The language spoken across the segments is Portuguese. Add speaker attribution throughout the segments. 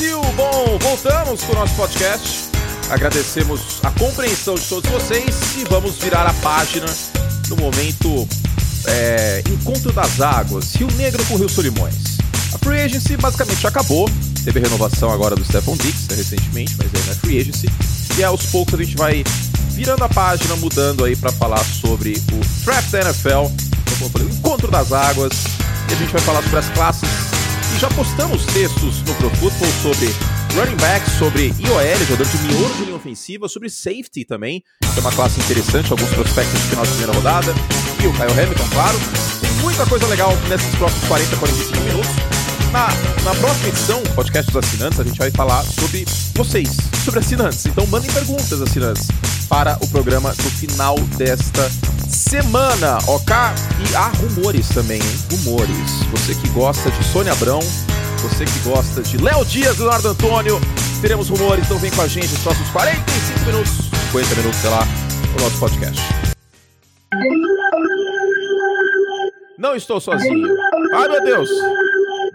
Speaker 1: Brasil! Bom, voltamos com o nosso podcast. Agradecemos a compreensão de todos vocês e vamos virar a página no momento é, Encontro das Águas, Rio Negro com Rio Solimões. A Free Agency basicamente acabou, teve renovação agora do Stephon Dix né, recentemente, mas não é Free Agency. E aos poucos a gente vai virando a página, mudando aí para falar sobre o Draft da NFL, então, como eu falei, o Encontro das Águas, e a gente vai falar sobre as classes. Já postamos textos no Pro Football sobre running back, sobre IOL, jogador de miolo de linha ofensiva, sobre safety também, que é uma classe interessante, alguns prospectos de final de primeira rodada, e o Kyle Hamilton, claro. Tem muita coisa legal nesses próximos 40, 45 minutos. Na, na próxima edição, podcast dos assinantes, a gente vai falar sobre vocês, sobre assinantes. Então mandem perguntas, assinantes, para o programa no final desta semana, ok? E há rumores também, hein? Rumores. Você que gosta de Sônia Abrão, você que gosta de Léo Dias, Leonardo Antônio, teremos rumores, então vem com a gente nos próximos 45 minutos, 50 minutos, sei lá, o nosso podcast. Não estou sozinho. Ai, meu Deus!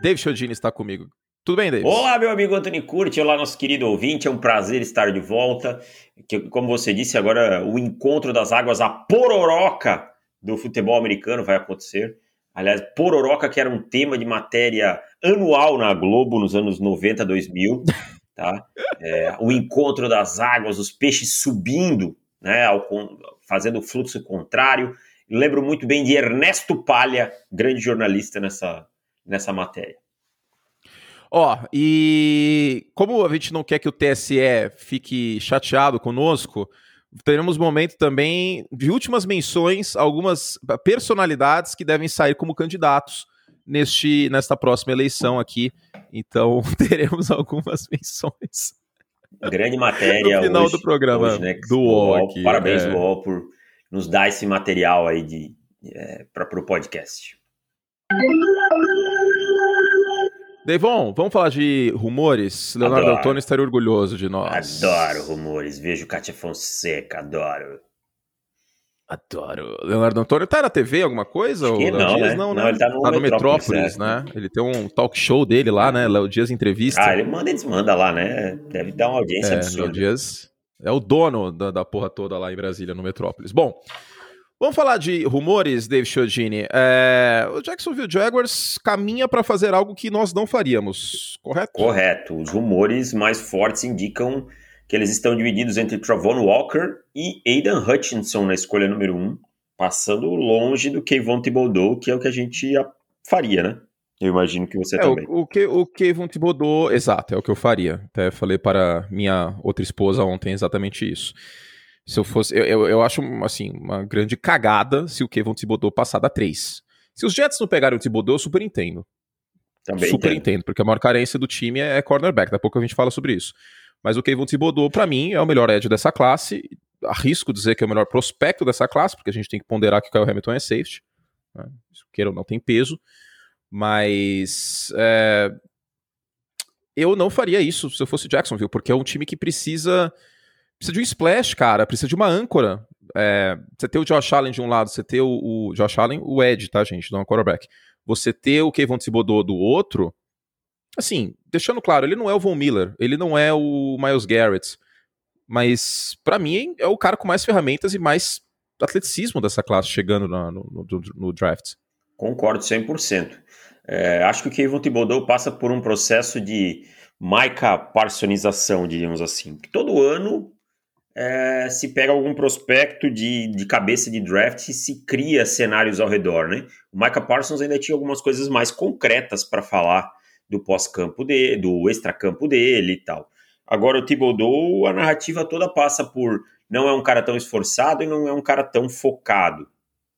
Speaker 1: Dave Chodini está comigo. Tudo bem, Dave?
Speaker 2: Olá, meu amigo Antônio Curti, olá, nosso querido ouvinte, é um prazer estar de volta. Que, como você disse, agora o encontro das águas, a pororoca do futebol americano vai acontecer. Aliás, pororoca que era um tema de matéria anual na Globo nos anos 90, 2000, tá? É, o encontro das águas, os peixes subindo, né, ao, fazendo o fluxo contrário. Lembro muito bem de Ernesto Palha, grande jornalista nessa, nessa matéria.
Speaker 1: Ó, oh, e como a gente não quer que o TSE fique chateado conosco, teremos momento também de últimas menções, algumas personalidades que devem sair como candidatos neste, nesta próxima eleição aqui. Então, teremos algumas menções.
Speaker 2: Grande matéria
Speaker 1: no final hoje, do programa hoje, né, do UOL. Aqui,
Speaker 2: parabéns, é. UOL, por nos dar esse material aí de, é, para o podcast.
Speaker 1: Devon, vamos falar de rumores? Leonardo adoro. Antônio estaria orgulhoso de nós.
Speaker 2: Adoro rumores. Vejo Cátia Fonseca, adoro.
Speaker 1: Adoro. Leonardo Antônio tá na TV alguma coisa?
Speaker 2: Acho que
Speaker 1: Léo
Speaker 2: não,
Speaker 1: Dias,
Speaker 2: né?
Speaker 1: não,
Speaker 2: né? Não, ele tá no,
Speaker 1: tá
Speaker 2: no
Speaker 1: Metrópolis,
Speaker 2: Metrópolis
Speaker 1: né? Ele tem um talk show dele lá, né? Léo Dias Entrevista.
Speaker 2: Ah, ele manda e desmanda lá, né? Deve dar uma audiência
Speaker 1: é,
Speaker 2: absurda.
Speaker 1: Léo Dias é o dono da, da porra toda lá em Brasília, no Metrópolis. Bom, Vamos falar de rumores, Dave Chiodini. É, o Jacksonville Jaguars caminha para fazer algo que nós não faríamos, correto?
Speaker 2: Correto. Os rumores mais fortes indicam que eles estão divididos entre Travon Walker e Aidan Hutchinson na escolha número 1, um, passando longe do Kayvon Thibodeau, que é o que a gente faria, né? Eu imagino que você
Speaker 1: é,
Speaker 2: também.
Speaker 1: O, o, que, o Kayvon Thibodeau, exato, é o que eu faria. Até falei para minha outra esposa ontem exatamente isso. Se eu fosse. Eu, eu, eu, acho, assim, uma grande cagada se o Kevin Thibodeau passar da 3. Se os Jets não pegarem o Thibodeau, eu super entendo. Também super entendo. entendo, porque a maior carência do time é cornerback. Daqui a pouco a gente fala sobre isso. Mas o Kevin Thibodeau, para mim, é o melhor edge dessa classe. Arrisco dizer que é o melhor prospecto dessa classe, porque a gente tem que ponderar que o Kyle Hamilton é safety. Né? Queira ou não tem peso. Mas. É... Eu não faria isso se eu fosse Jacksonville, porque é um time que precisa precisa de um splash, cara, precisa de uma âncora. É, você ter o Josh Allen de um lado, você ter o, o Josh Allen, o Ed, tá, gente, não é quarterback. Você ter o Kevin Thibodeau do outro, assim, deixando claro, ele não é o Von Miller, ele não é o Miles Garrett, mas para mim é o cara com mais ferramentas e mais atleticismo dessa classe chegando no, no, no, no draft.
Speaker 2: Concordo 100%. É, acho que o Kevin Thibodeau passa por um processo de Micah Parsonização, diríamos assim. Todo ano é, se pega algum prospecto de, de cabeça de draft e se cria cenários ao redor, né? O Micah Parsons ainda tinha algumas coisas mais concretas para falar do pós-campo dele, do extra-campo dele e tal. Agora o Thibodeau, a narrativa toda passa por não é um cara tão esforçado e não é um cara tão focado.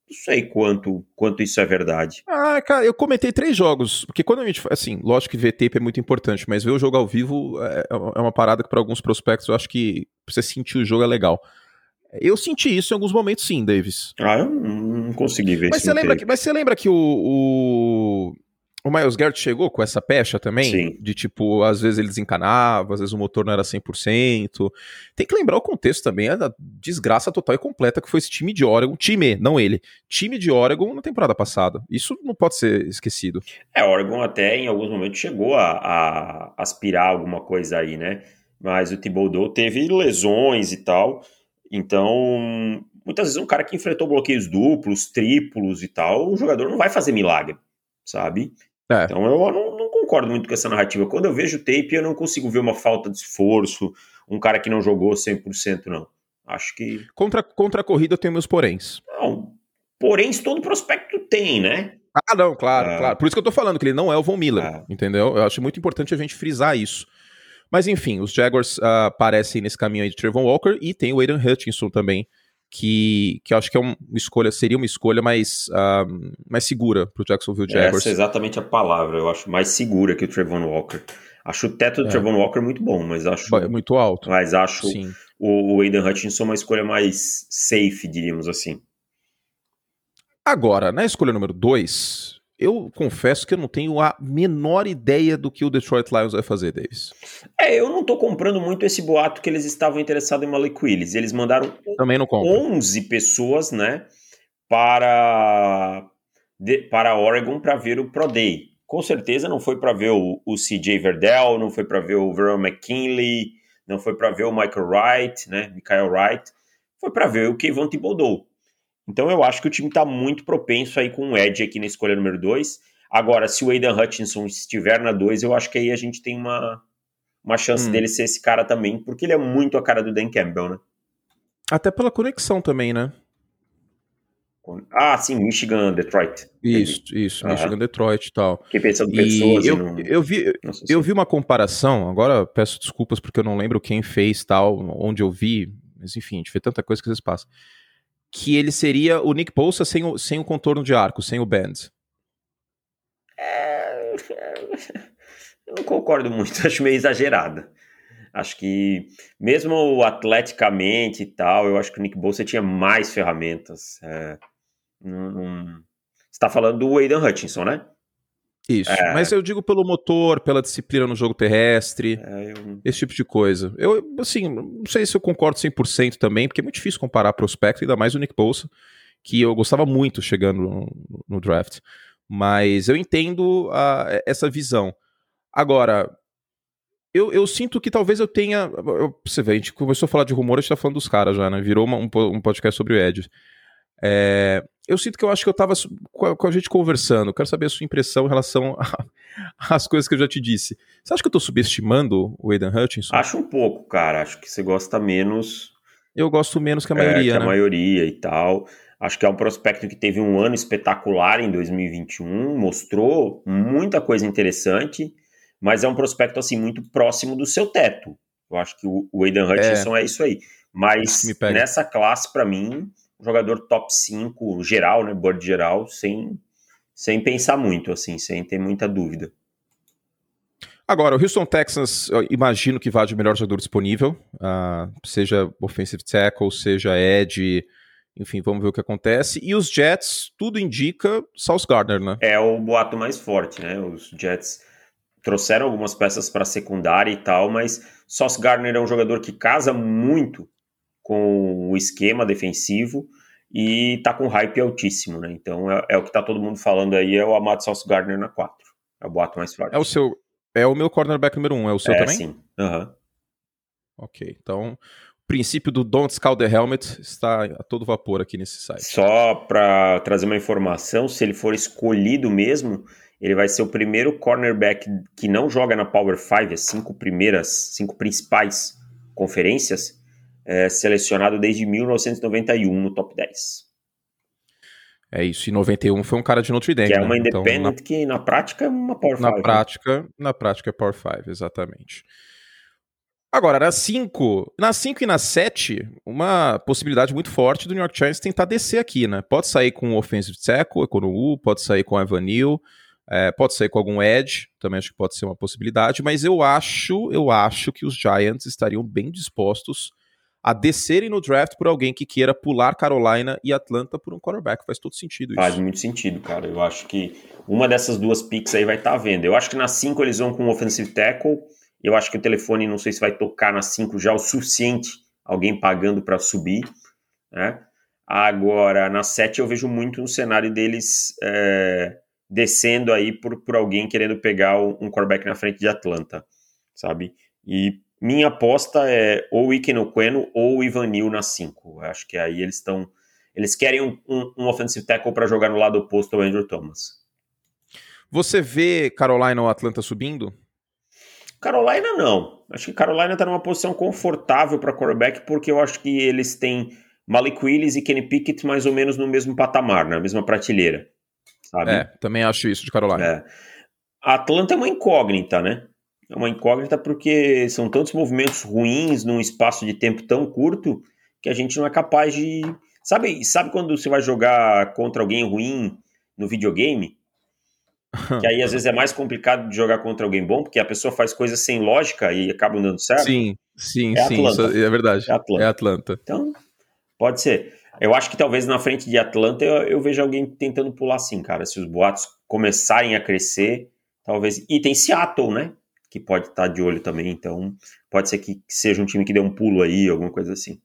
Speaker 2: Não sei quanto, quanto isso é verdade.
Speaker 1: Ah, cara, eu comentei três jogos. Porque quando a gente. Assim, lógico que ver tape é muito importante, mas ver o jogo ao vivo é, é uma parada que, para alguns prospectos, eu acho que você sentir o jogo é legal. Eu senti isso em alguns momentos, sim, Davis.
Speaker 2: Ah, eu não consegui ver
Speaker 1: mas
Speaker 2: isso.
Speaker 1: Você lembra que, mas você lembra que o, o, O Miles Garrett chegou com essa pecha também?
Speaker 2: Sim.
Speaker 1: De tipo, às vezes ele desencanava, às vezes o motor não era 100%. Tem que lembrar o contexto também, a desgraça total e completa que foi esse time de Oregon, time, não ele, time de Oregon na temporada passada. Isso não pode ser esquecido.
Speaker 2: É, Oregon até em alguns momentos chegou a, a aspirar alguma coisa aí, né? Mas o Thibodeau teve lesões e tal, então muitas vezes um cara que enfrentou bloqueios duplos, triplos e tal, o jogador não vai fazer milagre, sabe? É. Então eu não, não, concordo muito com essa narrativa. Quando eu vejo o tape, eu não consigo ver uma falta de esforço, um cara que não jogou 100%, não. Acho que.
Speaker 1: Contra, contra a corrida eu tenho meus poréns.
Speaker 2: Não, poréns todo prospecto tem, né?
Speaker 1: Ah, não, claro, é. claro. Por isso que eu tô falando que ele não é o Von Miller, é. entendeu? Eu acho muito importante a gente frisar isso. Mas enfim, os Jaguars uh, aparecem nesse caminho aí de Trevor Walker e tem o Aiden Hutchinson também, que, que eu acho que é uma escolha, seria uma escolha mais, uh, mais segura para o Jacksonville Jaguars.
Speaker 2: Essa é exatamente a palavra, eu acho mais segura que o Trevon Walker. Acho o teto do é. Trevon Walker muito bom, mas acho.
Speaker 1: É muito alto.
Speaker 2: Mas acho o, o Aiden Hutchinson uma escolha mais safe, diríamos assim.
Speaker 1: Agora, na escolha número 2, eu confesso que eu não tenho a menor ideia do que o Detroit Lions vai fazer, Davis.
Speaker 2: É, eu não tô comprando muito esse boato que eles estavam interessados em Malik Willis. Eles mandaram
Speaker 1: Também não
Speaker 2: 11 pessoas, né, para, de, para Oregon para ver o Pro Day. Com certeza não foi para ver o, o CJ Verdell, não foi para ver o Veron McKinley, não foi para ver o Michael Wright, né, Michael Wright. Foi para ver o Kevon Thibodeau. Então eu acho que o time está muito propenso aí com o Ed aqui na escolha número 2. Agora, se o Aidan Hutchinson estiver na 2, eu acho que aí a gente tem uma, uma chance hum. dele ser esse cara também, porque ele é muito a cara do Dan Campbell, né?
Speaker 1: Até pela conexão também, né?
Speaker 2: Ah, sim, Michigan, Detroit.
Speaker 1: Isso, isso, uhum. Michigan, Detroit e tal.
Speaker 2: Fiquei pensando pessoas
Speaker 1: e eu, não... eu vi, eu vi uma comparação, agora peço desculpas porque eu não lembro quem fez tal, onde eu vi, mas enfim, a gente vê tanta coisa que às vezes passa que ele seria o Nick Bosa sem o, sem o contorno de arco, sem o band.
Speaker 2: É... Eu não concordo muito, acho meio exagerada. Acho que, mesmo atleticamente e tal, eu acho que o Nick Bosa tinha mais ferramentas. É... Você está falando do Aidan Hutchinson, né?
Speaker 1: Isso, é... mas eu digo pelo motor, pela disciplina no jogo terrestre, é, eu... esse tipo de coisa. Eu, assim, não sei se eu concordo 100% também, porque é muito difícil comparar prospecto, ainda mais o Nick Bosa, que eu gostava muito chegando no, no draft. Mas eu entendo a, essa visão. Agora, eu, eu, sinto que talvez eu tenha. Eu, você vê, a gente começou a falar de rumor, a gente tá falando dos caras já, né? Virou uma, um, um podcast sobre o Edge. É, eu sinto que eu acho que eu estava com, a gente conversando. Quero saber a sua impressão em relação às coisas que eu já te disse. Você acha que eu estou subestimando o Aidan Hutchinson?
Speaker 2: Acho um pouco, cara. Acho que você gosta menos.
Speaker 1: Eu gosto menos que a maioria. É, que
Speaker 2: a
Speaker 1: né?
Speaker 2: maioria e tal. Acho que é um prospecto que teve um ano espetacular em 2021, mostrou muita coisa interessante, mas é um prospecto assim muito próximo do seu teto. Eu acho que o, Aidan é. Hutchinson é, é isso aí. Mas nessa classe, para mim, jogador top 5 geral, né, board geral, sem, sem pensar muito, assim, sem ter muita dúvida.
Speaker 1: Agora, o Houston Texans, eu imagino que vá de melhor jogador disponível, uh, seja offensive tackle, seja edge, enfim, vamos ver o que acontece. E os Jets, tudo indica Sauce Gardner, né?
Speaker 2: É o boato mais forte, né? Os Jets trouxeram algumas peças para secundária e tal, mas Sauce Gardner é um jogador que casa muito com o esquema defensivo e tá com hype altíssimo, né? Então é, é o que tá todo mundo falando aí, é o Amado Sauce Gardner na 4. É o boato mais forte.
Speaker 1: É o seu. É o meu cornerback número 1, um, é o seu é, também?
Speaker 2: Sim. Uhum.
Speaker 1: Ok, então o princípio do Don't Scout the Helmet está a todo vapor aqui nesse site.
Speaker 2: Só para trazer uma informação, se ele for escolhido mesmo, ele vai ser o primeiro cornerback que não joga na Power 5, as cinco primeiras, cinco principais conferências, é, selecionado desde 1991 no top 10.
Speaker 1: É isso, e 91 foi um cara de Notre Dame.
Speaker 2: Que é uma né? independent então, na... que na prática é uma Power 5.
Speaker 1: Na né? prática, né? na prática é Power 5, exatamente. Agora, na 5, na 5 e na 7, uma possibilidade muito forte do New York Giants tentar descer aqui, né? Pode sair com o offensive tackle, com o U, pode sair com o Evan Neal, é, pode sair com algum edge, também acho que pode ser uma possibilidade, mas eu acho, eu acho que os Giants estariam bem dispostos a descerem no draft por alguém que queira pular Carolina e Atlanta por um quarterback. Faz todo sentido isso.
Speaker 2: Faz muito sentido, cara. Eu acho que uma dessas duas picks aí vai estar tá vendo. Eu acho que na 5 eles vão com um offensive tackle. Eu acho que o telefone não sei se vai tocar na 5 já o suficiente, alguém pagando para subir, né? Agora, na 7 eu vejo muito um cenário deles é, descendo aí por, por alguém querendo pegar um quarterback na frente de Atlanta, sabe? E minha aposta é ou o Iquenoqueno ou o Ivanil na 5. Acho que aí eles estão. Eles querem um, um, um offensive tackle para jogar no lado oposto ao Andrew Thomas.
Speaker 1: Você vê Carolina ou Atlanta subindo?
Speaker 2: Carolina não. Acho que Carolina está numa posição confortável para quarterback porque eu acho que eles têm Malik Willis e Kenny Pickett mais ou menos no mesmo patamar, na mesma prateleira. Sabe?
Speaker 1: É, também acho isso de Carolina.
Speaker 2: É. A Atlanta é uma incógnita, né? É uma incógnita porque são tantos movimentos ruins num espaço de tempo tão curto que a gente não é capaz de. Sabe, sabe quando você vai jogar contra alguém ruim no videogame? Que aí às vezes é mais complicado de jogar contra alguém bom, porque a pessoa faz coisas sem lógica e acabam dando certo.
Speaker 1: Sim, sim, é sim. É verdade. É Atlanta. é Atlanta.
Speaker 2: Então, pode ser. Eu acho que talvez na frente de Atlanta eu, eu veja alguém tentando pular assim, cara. Se os boatos começarem a crescer, talvez. E tem Seattle, né? Que pode estar tá de olho também. Então, pode ser que seja um time que dê um pulo aí, alguma coisa assim.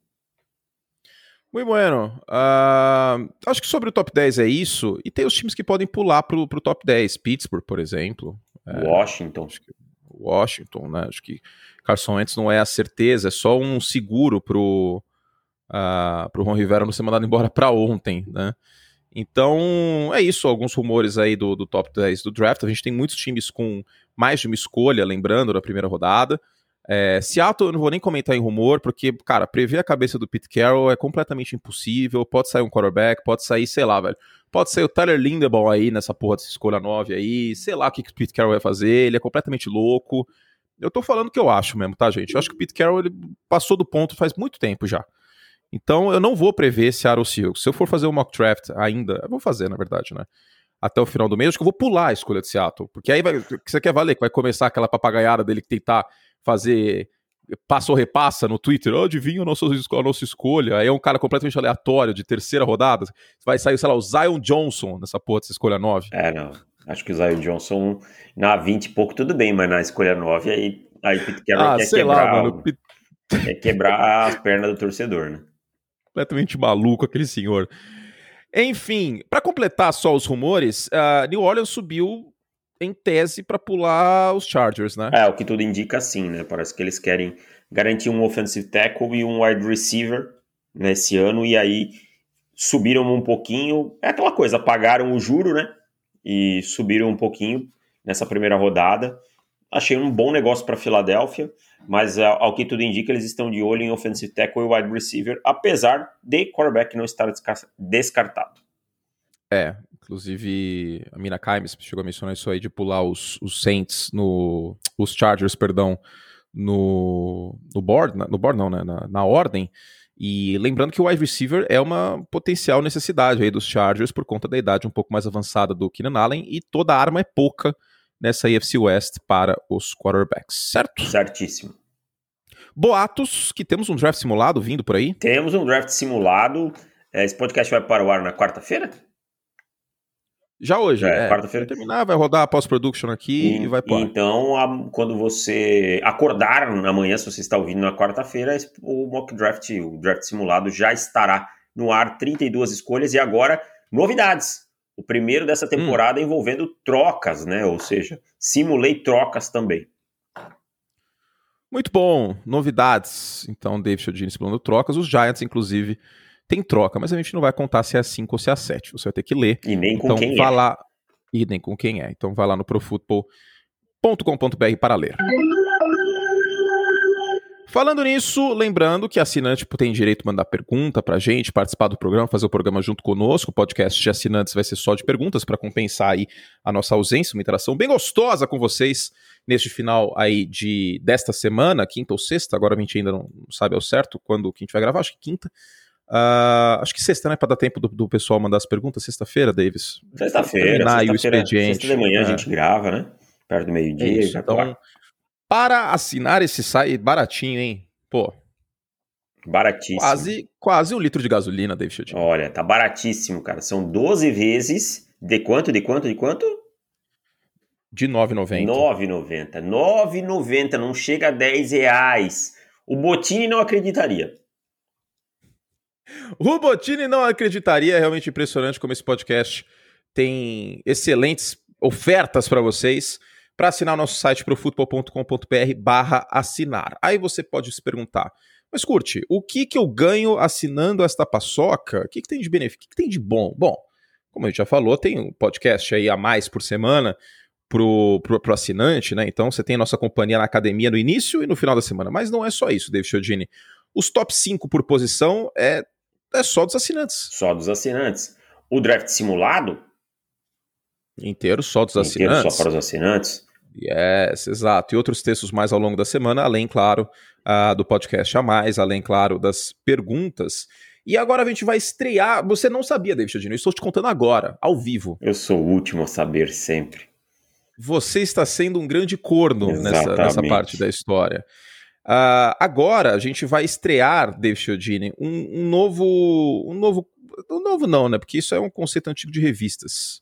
Speaker 1: Muito bueno. Uh, acho que sobre o top 10 é isso. E tem os times que podem pular para o top 10. Pittsburgh, por exemplo.
Speaker 2: É, Washington.
Speaker 1: Washington, né? Acho que Carson Wentz não é a certeza, é só um seguro pro, uh, pro Ron Rivera não ser mandado embora para ontem, né? Então, é isso, alguns rumores aí do, do top 10 do draft. A gente tem muitos times com mais de uma escolha, lembrando, da primeira rodada. É, Seattle eu não vou nem comentar em rumor, porque, cara, prever a cabeça do Pete Carroll é completamente impossível. Pode sair um quarterback, pode sair, sei lá, velho. Pode sair o Tyler Lindebaum aí nessa porra dessa escolha 9 aí. Sei lá o que, que o Pete Carroll vai fazer. Ele é completamente louco. Eu tô falando o que eu acho mesmo, tá, gente? Eu acho que o Pete Carroll ele passou do ponto faz muito tempo já. Então eu não vou prever Seattle Seahawks. Se eu for fazer o mock draft ainda, eu vou fazer, na verdade, né? até o final do mês, acho que eu vou pular a escolha de Seattle. Porque aí vai, o que você quer valer? Que vai começar aquela papagaiada dele que tentar fazer passa ou repassa no Twitter, oh, adivinha a nossa, a nossa escolha. Aí é um cara completamente aleatório, de terceira rodada. Vai sair, sei lá, o Zion Johnson nessa porra dessa escolha 9.
Speaker 2: É, não. Acho que o Zion Johnson na 20 e pouco tudo bem, mas na escolha 9 aí, aí Pete Carroll ah, quer quebrar. Lá, mano, Quer quebrar as pernas do torcedor, né?
Speaker 1: Completamente maluco aquele senhor. Enfim, para completar só os rumores, uh, New Orleans subiu em tese para pular os Chargers, né?
Speaker 2: É, o que tudo indica sim, né? Parece que eles querem garantir um offensive tackle e um wide receiver nesse ano e aí subiram um pouquinho. É aquela coisa, pagaram o juro, né? E subiram um pouquinho nessa primeira rodada. Achei um bom negócio para Filadélfia, mas ao que tudo indica, eles estão de olho em offensive tackle e wide receiver, apesar de quarterback não estar descartado.
Speaker 1: É, inclusive a Mina Kaimes chegou a mencionar isso aí de pular os, os Saints no os Chargers, perdão, no, no board, no board não, né, na, na ordem. E lembrando que o wide receiver é uma potencial necessidade aí dos Chargers por conta da idade um pouco mais avançada do Keenan Allen e toda arma é pouca nessa AFC West para os quarterbacks, certo?
Speaker 2: Certíssimo.
Speaker 1: Boatos que temos um draft simulado vindo por aí?
Speaker 2: Temos um draft simulado. É, esse podcast vai para o ar na quarta-feira?
Speaker 1: Já hoje, é. é. Quarta-feira. terminar, vai rodar a pós-production aqui e, e vai para
Speaker 2: Então, a, quando você acordar amanhã, se você está ouvindo na quarta-feira, o mock draft, o draft simulado já estará no ar, 32 escolhas e agora novidades o primeiro dessa hum. temporada hum. envolvendo trocas, né? Ou seja, simulei trocas também.
Speaker 1: Muito bom, novidades. Então, David Chodini simulando trocas. Os Giants, inclusive, tem troca, mas a gente não vai contar se é a 5 ou se é a 7. Você vai ter que ler.
Speaker 2: E nem
Speaker 1: então,
Speaker 2: com quem
Speaker 1: vá
Speaker 2: é.
Speaker 1: Lá... E nem com quem é. Então, vai lá no profutbol.com.br para ler. Falando nisso, lembrando que assinante tem direito a mandar pergunta pra gente, participar do programa, fazer o programa junto conosco. O podcast de assinantes vai ser só de perguntas para compensar aí a nossa ausência, uma interação bem gostosa com vocês neste final aí de desta semana, quinta ou sexta, agora a gente ainda não sabe ao certo quando que a gente vai gravar, acho que quinta. Uh, acho que sexta, né? Para dar tempo do, do, pessoal mandar as perguntas. Sexta-feira, Davis?
Speaker 2: Sexta-feira. Sexta-feira sexta de manhã é. a gente grava, né? Perto do meio-dia.
Speaker 1: É então, para assinar esse site baratinho, hein? Pô.
Speaker 2: Baratíssimo.
Speaker 1: Quase, quase um litro de gasolina, David.
Speaker 2: Olha, tá baratíssimo, cara. São 12 vezes. De quanto? De quanto? De quanto?
Speaker 1: De 9,90.
Speaker 2: 9,90. 9,90. Não chega a 10 reais. O Botini não acreditaria.
Speaker 1: O Botini não acreditaria. É realmente impressionante como esse podcast tem excelentes ofertas para vocês. Para assinar o nosso site profutbol.com.br barra assinar. Aí você pode se perguntar, mas curte, o que, que eu ganho assinando esta paçoca? O que, que tem de benefício? O que, que tem de bom? Bom, como a gente já falou, tem um podcast aí a mais por semana pro, pro, pro assinante, né? Então você tem a nossa companhia na academia no início e no final da semana. Mas não é só isso, David Chiodini. Os top 5 por posição é, é só dos assinantes.
Speaker 2: Só dos assinantes. O draft simulado?
Speaker 1: Inteiro só dos
Speaker 2: Inteiro
Speaker 1: assinantes.
Speaker 2: só para os assinantes.
Speaker 1: Yes, exato. E outros textos mais ao longo da semana, além, claro, uh, do podcast a mais, além, claro, das perguntas. E agora a gente vai estrear. Você não sabia, David Chodino, eu estou te contando agora, ao vivo.
Speaker 2: Eu sou o último a saber sempre.
Speaker 1: Você está sendo um grande corno nessa, nessa, parte da história. Uh, agora a gente vai estrear, David Chodini, um, um novo. Um novo. Um novo não, né? Porque isso é um conceito antigo de revistas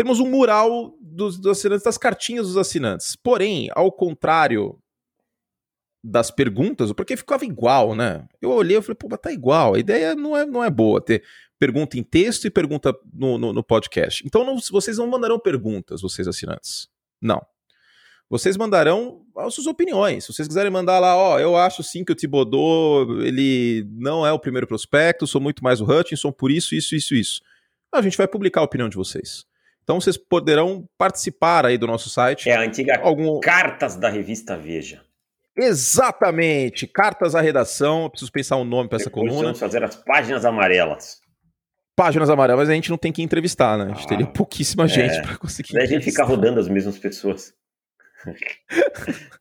Speaker 1: temos um mural dos, dos, assinantes, das cartinhas dos assinantes. Porém, ao contrário das perguntas, porque ficava igual, né? Eu olhei e falei, pô, mas tá igual. A ideia não é, não é boa ter pergunta em texto e pergunta no, no, no podcast. Então, não, vocês não mandarão perguntas, vocês assinantes. Não. Vocês mandarão as suas opiniões. Se vocês quiserem mandar lá, ó, eu acho sim que o Thibodeau, ele não é o primeiro prospecto, sou muito mais o Hutchinson, por isso, isso, isso, isso. A gente vai publicar a opinião de vocês. Então vocês poderão participar aí do nosso site.
Speaker 2: É a antiga algum... Cartas da revista Veja.
Speaker 1: Exatamente, cartas à redação. Eu preciso pensar um nome para essa coluna.
Speaker 2: Vamos fazer as páginas amarelas.
Speaker 1: Páginas amarelas, mas a gente não tem que entrevistar, né? A gente ah, teria pouquíssima gente é. para conseguir.
Speaker 2: Daí a gente fica rodando as mesmas pessoas.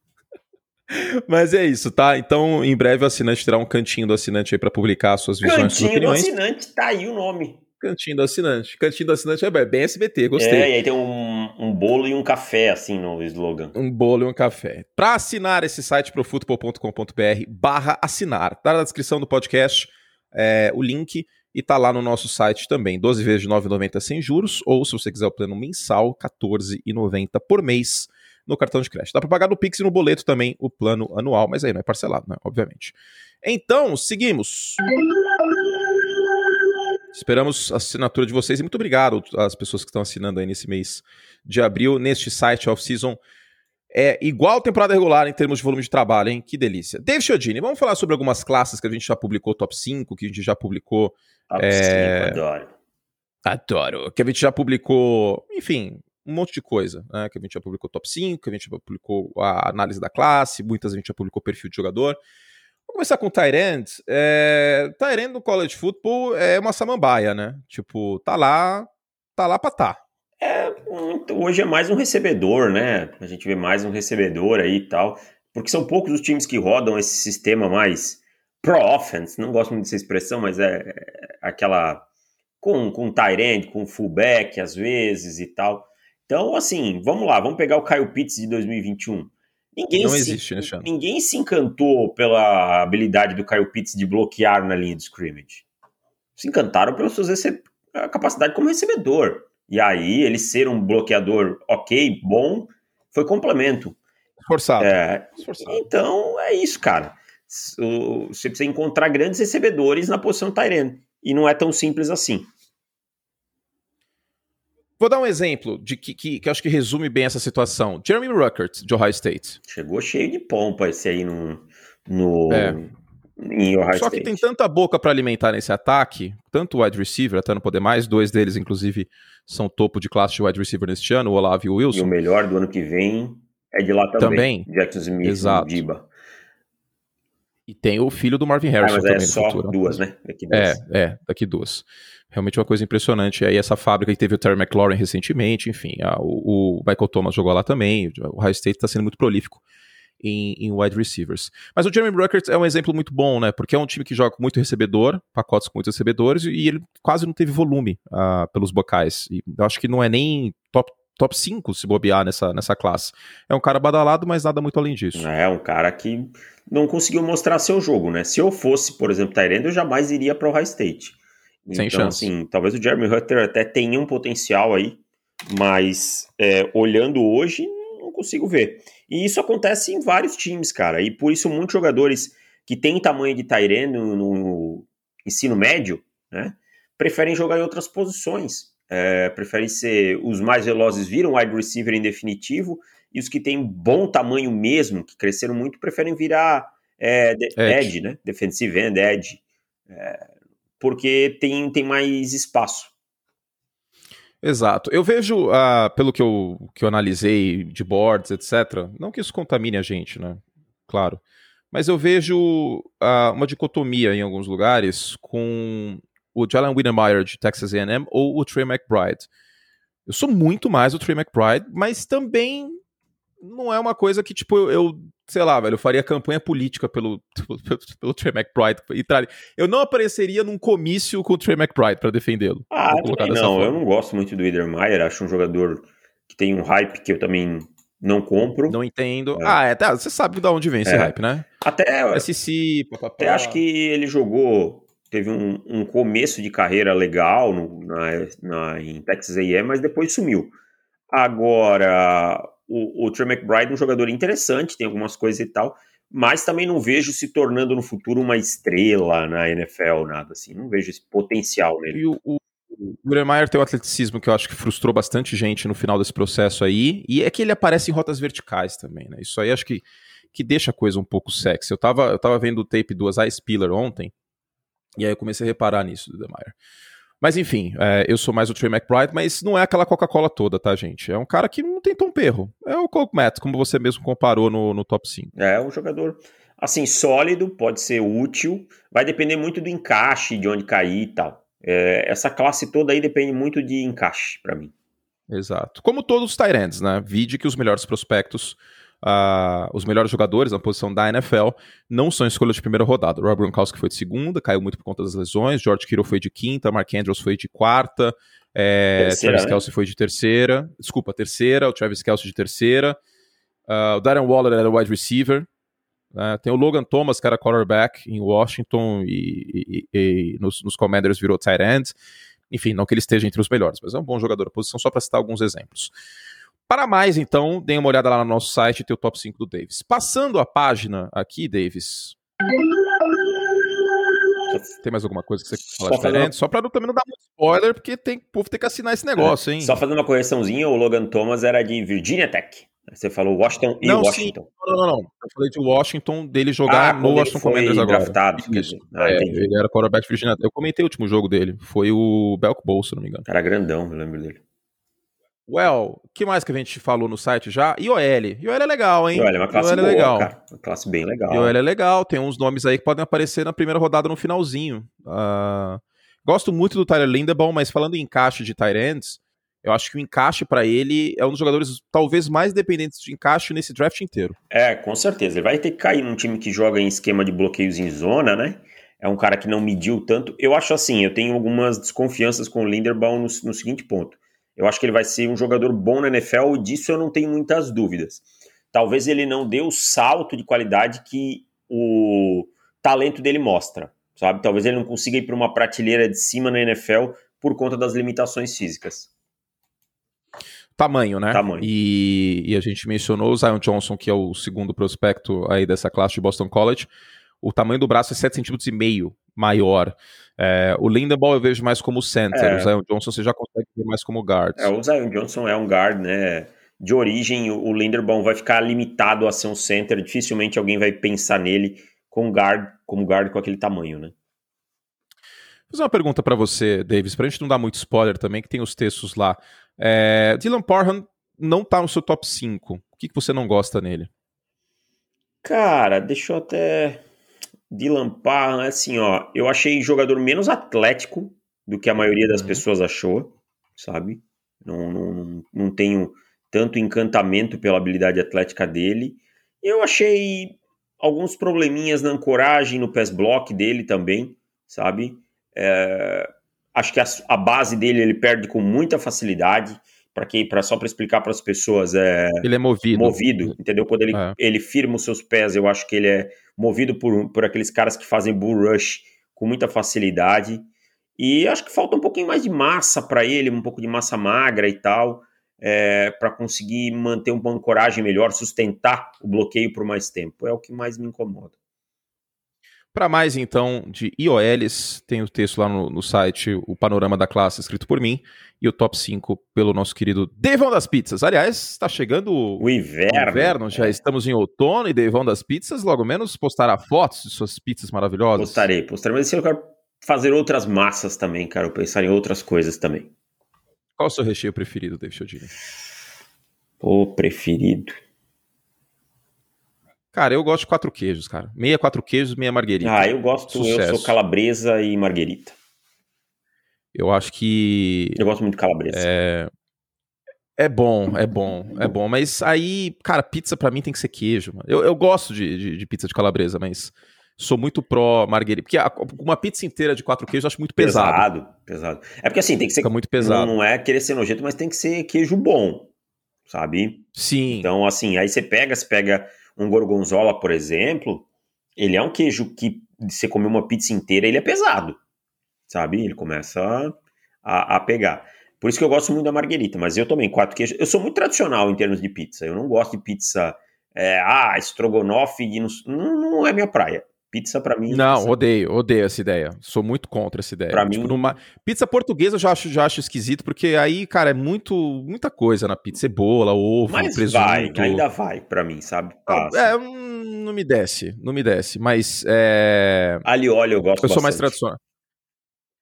Speaker 1: Mas é isso, tá? Então, em breve o assinante terá um cantinho do assinante aí para publicar suas visões.
Speaker 2: Cantinho do assinante, tá aí o nome.
Speaker 1: Cantinho do assinante. Cantinho do assinante é bem SBT, gostei.
Speaker 2: É, e aí tem um, um bolo e um café, assim, no slogan.
Speaker 1: Um bolo e um café. Para assinar esse site, profutbol.com.br barra assinar. Tá na descrição do podcast é, o link e tá lá no nosso site também. 12 vezes de 9,90 sem juros, ou se você quiser o plano mensal, 14,90 por mês no cartão de crédito. Dá para pagar no Pix e no boleto também o plano anual, mas aí não é parcelado, né? Obviamente. Então, seguimos. Esperamos a assinatura de vocês e muito obrigado às pessoas que estão assinando aí nesse mês de abril, neste site off-season. É igual temporada regular em termos de volume de trabalho, hein? Que delícia. David Chiodini, vamos falar sobre algumas classes que a gente já publicou top 5, que a gente já publicou.
Speaker 2: Top é... 5, adoro.
Speaker 1: Adoro. Que a gente já publicou, enfim, um monte de coisa, né? Que a gente já publicou top 5, que a gente já publicou a análise da classe, muitas a gente já publicou perfil de jogador. Vamos começar com Tyrant. É, Tyrant no college football é uma samambaia, né? Tipo, tá lá, tá lá pra tá.
Speaker 2: É, hoje é mais um recebedor, né? A gente vê mais um recebedor aí e tal. Porque são poucos os times que rodam esse sistema mais pro-offense. Não gosto muito dessa expressão, mas é, é aquela. Com, com Tyrant, com fullback às vezes e tal. Então, assim, vamos lá, vamos pegar o Kyle Pitts de 2021. Ninguém
Speaker 1: não
Speaker 2: se,
Speaker 1: existe nesse ano.
Speaker 2: Ninguém se encantou pela habilidade do Kyle Pitts de bloquear na linha de scrimmage. Se encantaram pela sua capacidade como recebedor. E aí, ele ser um bloqueador ok, bom, foi complemento.
Speaker 1: Forçado.
Speaker 2: É. Então, é isso, cara. Você precisa encontrar grandes recebedores na posição Tyrene. E não é tão simples assim.
Speaker 1: Vou dar um exemplo de que, que, que acho que resume bem essa situação. Jeremy Ruckert, de Ohio State.
Speaker 2: Chegou cheio de pompa esse aí no, no, é. em Ohio
Speaker 1: Só
Speaker 2: State.
Speaker 1: que tem tanta boca para alimentar nesse ataque, tanto wide receiver, até não poder mais, dois deles, inclusive, são topo de classe de wide receiver neste ano, o Olavo e o Wilson.
Speaker 2: E o melhor do ano que vem é de lá também.
Speaker 1: Também.
Speaker 2: Jackson Smith
Speaker 1: Exato.
Speaker 2: Diba.
Speaker 1: E tem o filho do Marvin Harrison
Speaker 2: ah, mas
Speaker 1: também.
Speaker 2: é só
Speaker 1: futuro.
Speaker 2: duas, né? Daqui duas.
Speaker 1: É, é, daqui duas realmente uma coisa impressionante. Aí essa fábrica que teve o Terry McLaurin recentemente, enfim, a, o, o, Michael Thomas jogou lá também, o Ohio State está sendo muito prolífico em, em, wide receivers. Mas o Jeremy Ruckert é um exemplo muito bom, né, porque é um time que joga com muito recebedor, pacotes com muitos recebedores, e ele quase não teve volume uh, pelos bocais. E eu acho que não é nem top top 5 se bobear nessa, nessa classe. É um cara badalado, mas nada muito além disso.
Speaker 2: É um cara que não conseguiu mostrar seu jogo, né? Se eu fosse, por exemplo, Tyrande, eu jamais iria para o High State.
Speaker 1: Sem então, chance.
Speaker 2: assim, talvez o Jeremy Hutter até tenha um potencial aí, mas é, olhando hoje, não consigo ver. E isso acontece em vários times, cara. E por isso muitos jogadores que têm tamanho de Tyrande no, no ensino médio, né, preferem jogar em outras posições. É, preferem ser os mais velozes viram wide receiver em definitivo e os que têm bom tamanho mesmo, que cresceram muito, preferem virar é, edge. edge. né? Defensive end, edge. É, porque tem, tem mais espaço.
Speaker 1: Exato. Eu vejo, uh, pelo que eu, que eu analisei de boards, etc., não que isso contamine a gente, né? Claro. Mas eu vejo uh, uma dicotomia em alguns lugares com o Jalen Wiedemeyer de Texas A&M ou o Trey McBride. Eu sou muito mais o Trey McBride, mas também não é uma coisa que, tipo, eu, sei lá, velho, eu faria campanha política pelo, pelo, pelo Trey McBride. Eu não apareceria num comício com o Trey McBride para defendê-lo.
Speaker 2: Ah, não, eu não gosto muito do Wiedemeyer, acho um jogador que tem um hype que eu também não compro.
Speaker 1: Não entendo. É. Ah, é, tá, você sabe de onde vem esse é. hype, né?
Speaker 2: Até,
Speaker 1: SC,
Speaker 2: papapá. até acho que ele jogou, teve um, um começo de carreira legal no, na, na, em Texas A&M, mas depois sumiu. Agora, o, o Trey McBride é um jogador interessante, tem algumas coisas e tal, mas também não vejo se tornando no futuro uma estrela na NFL, nada assim. Não vejo esse potencial nele.
Speaker 1: E o, o, o tem um atleticismo que eu acho que frustrou bastante gente no final desse processo aí, e é que ele aparece em rotas verticais também, né? Isso aí acho que, que deixa a coisa um pouco sexy. Eu tava, eu tava vendo o tape do Isaiah Spiller ontem, e aí eu comecei a reparar nisso do Uremeyer. Mas enfim, é, eu sou mais o Trey McBride, mas não é aquela Coca-Cola toda, tá, gente? É um cara que não tem tom perro. É o Coke Matt, como você mesmo comparou no, no top 5.
Speaker 2: É um jogador, assim, sólido, pode ser útil, vai depender muito do encaixe, de onde cair e tal. É, essa classe toda aí depende muito de encaixe para mim.
Speaker 1: Exato. Como todos os Tyrants, né? Vide que os melhores prospectos Uh, os melhores jogadores na posição da NFL não são escolha de primeira rodada. Rob Gronkowski foi de segunda, caiu muito por conta das lesões. George Kittle foi de quinta, Mark Andrews foi de quarta, é, terceira, Travis né? Kelsey foi de terceira, desculpa, terceira, o Travis Kelsey de terceira. Uh, o Darren Waller era wide receiver. Uh, tem o Logan Thomas, que era quarterback em Washington e, e, e nos, nos, Commanders virou tight end. Enfim, não que ele esteja entre os melhores, mas é um bom jogador da posição, só para citar alguns exemplos. Para mais, então, deem uma olhada lá no nosso site e tem o top 5 do Davis. Passando a página aqui, Davis. Tem mais alguma coisa que você quer falar só diferente? Uma... Só para também não dar muito spoiler, porque tem, o povo tem que assinar esse negócio, é. hein?
Speaker 2: Só fazendo uma correçãozinha, o Logan Thomas era de Virginia Tech. Você falou Washington e não, Washington. Sim.
Speaker 1: Não, não, não. Eu falei de Washington, dele jogar ah, no Washington Commanders agora.
Speaker 2: Draftado,
Speaker 1: Isso. Ah, é, ele era quarterback de Virginia. Eu comentei o último jogo dele. Foi o Belco Bowl, se não me engano.
Speaker 2: Era grandão, eu lembro dele.
Speaker 1: Well, o que mais que a gente falou no site já? IOL. IOL é legal, hein?
Speaker 2: IOL é uma classe IOL é boa, legal. Cara. Uma classe bem legal.
Speaker 1: IOL é legal. Tem uns nomes aí que podem aparecer na primeira rodada no finalzinho. Uh, gosto muito do Tyler Lindebaum, mas falando em encaixe de tight ends, eu acho que o encaixe para ele é um dos jogadores talvez mais dependentes de encaixe nesse draft inteiro.
Speaker 2: É, com certeza. Ele vai ter que cair num time que joga em esquema de bloqueios em zona, né? É um cara que não mediu tanto. Eu acho assim, eu tenho algumas desconfianças com o Linderbaum no, no seguinte ponto. Eu acho que ele vai ser um jogador bom na NFL e disso eu não tenho muitas dúvidas. Talvez ele não dê o salto de qualidade que o talento dele mostra, sabe? Talvez ele não consiga ir para uma prateleira de cima na NFL por conta das limitações físicas.
Speaker 1: Tamanho, né?
Speaker 2: Tamanho.
Speaker 1: E, e, a gente mencionou o Zion Johnson, que é o segundo prospecto aí dessa classe de Boston College. O tamanho do braço é 7,5 centímetros e meio maior. É, o Lindenball eu vejo mais como center, é. o Zion Johnson você já consegue ver mais como guard.
Speaker 2: É, o Zion Johnson é um guard, né? De origem, o Linderbaum vai ficar limitado a ser um center, dificilmente alguém vai pensar nele como guard, como guard com aquele tamanho, né?
Speaker 1: Vou fazer uma pergunta para você, Davis, pra gente não dar muito spoiler também, que tem os textos lá. É, Dylan Parham não tá no seu top 5. O que, que você não gosta nele?
Speaker 2: Cara, deixa eu até Dylan Parham, assim, ó, eu achei jogador menos atlético do que a maioria das uhum. pessoas achou, sabe? Não, não, não tenho tanto encantamento pela habilidade atlética dele. Eu achei alguns probleminhas na ancoragem, no pass block dele também, sabe? É, acho que a, a, base dele ele perde com muita facilidade. Para que para só para explicar para as pessoas é
Speaker 1: ele é movido.
Speaker 2: movido entendeu? Quando ele, é. ele firma os seus pés eu acho que ele é movido por, por aqueles caras que fazem bull rush com muita facilidade. E acho que falta um pouquinho mais de massa para ele um pouco de massa magra e tal é, para conseguir manter uma ancoragem melhor sustentar o bloqueio por mais tempo. É o que mais me incomoda
Speaker 1: para mais, então, de IOLs, tem o texto lá no, no, site, o panorama da classe escrito por mim, e o top 5 pelo nosso querido Devão das Pizzas. Aliás, está chegando
Speaker 2: o inverno.
Speaker 1: O inverno já é. estamos em outono e Devão das Pizzas, logo menos, postará fotos de suas pizzas maravilhosas.
Speaker 2: Postarei, postarei. Mas esse eu quero fazer outras massas também, quero pensar em outras coisas também.
Speaker 1: Qual o seu recheio preferido, David Chodini?
Speaker 2: O preferido.
Speaker 1: Cara, eu gosto de quatro queijos, cara. Meia quatro queijos, meia marguerita.
Speaker 2: Ah, eu gosto, Sucesso. eu sou calabresa e marguerita.
Speaker 1: Eu acho que.
Speaker 2: Eu gosto muito de calabresa.
Speaker 1: É. É bom, é bom, é bom. Mas aí, cara, pizza para mim tem que ser queijo. Mano. Eu, eu gosto de, de, de, pizza de calabresa, mas sou muito pró marguerita. Porque a, uma pizza inteira de quatro queijos eu acho muito pesado.
Speaker 2: Pesado, pesado. É porque assim, tem que ser.
Speaker 1: Fica muito pesado.
Speaker 2: Não, não é querer ser nojento, mas tem que ser queijo bom, sabe?
Speaker 1: Sim.
Speaker 2: Então, assim, aí você pega, você pega um gorgonzola, por exemplo, ele é um queijo que você comer uma pizza inteira, ele é pesado, sabe? Ele começa a, a pegar. Por isso que eu gosto muito da marguerita, mas eu também, quatro queijos. Eu sou muito tradicional em termos de pizza. Eu não gosto de pizza, é, ah, estrogonofe, não, não é minha praia. Pizza para mim.
Speaker 1: Não, pizza... odeio, odeio essa ideia. Sou muito contra essa ideia.
Speaker 2: Pra
Speaker 1: tipo,
Speaker 2: mim.
Speaker 1: Numa... Pizza portuguesa eu já acho, já acho esquisito, porque aí, cara, é muito, muita coisa na pizza. Cebola, ovo,
Speaker 2: Mas
Speaker 1: presunto.
Speaker 2: Vai, ainda vai para mim, sabe?
Speaker 1: Passa. É, não me desce, não me desce. Mas. É...
Speaker 2: Alho óleo eu gosto
Speaker 1: Eu
Speaker 2: sou
Speaker 1: bastante. mais tradicional.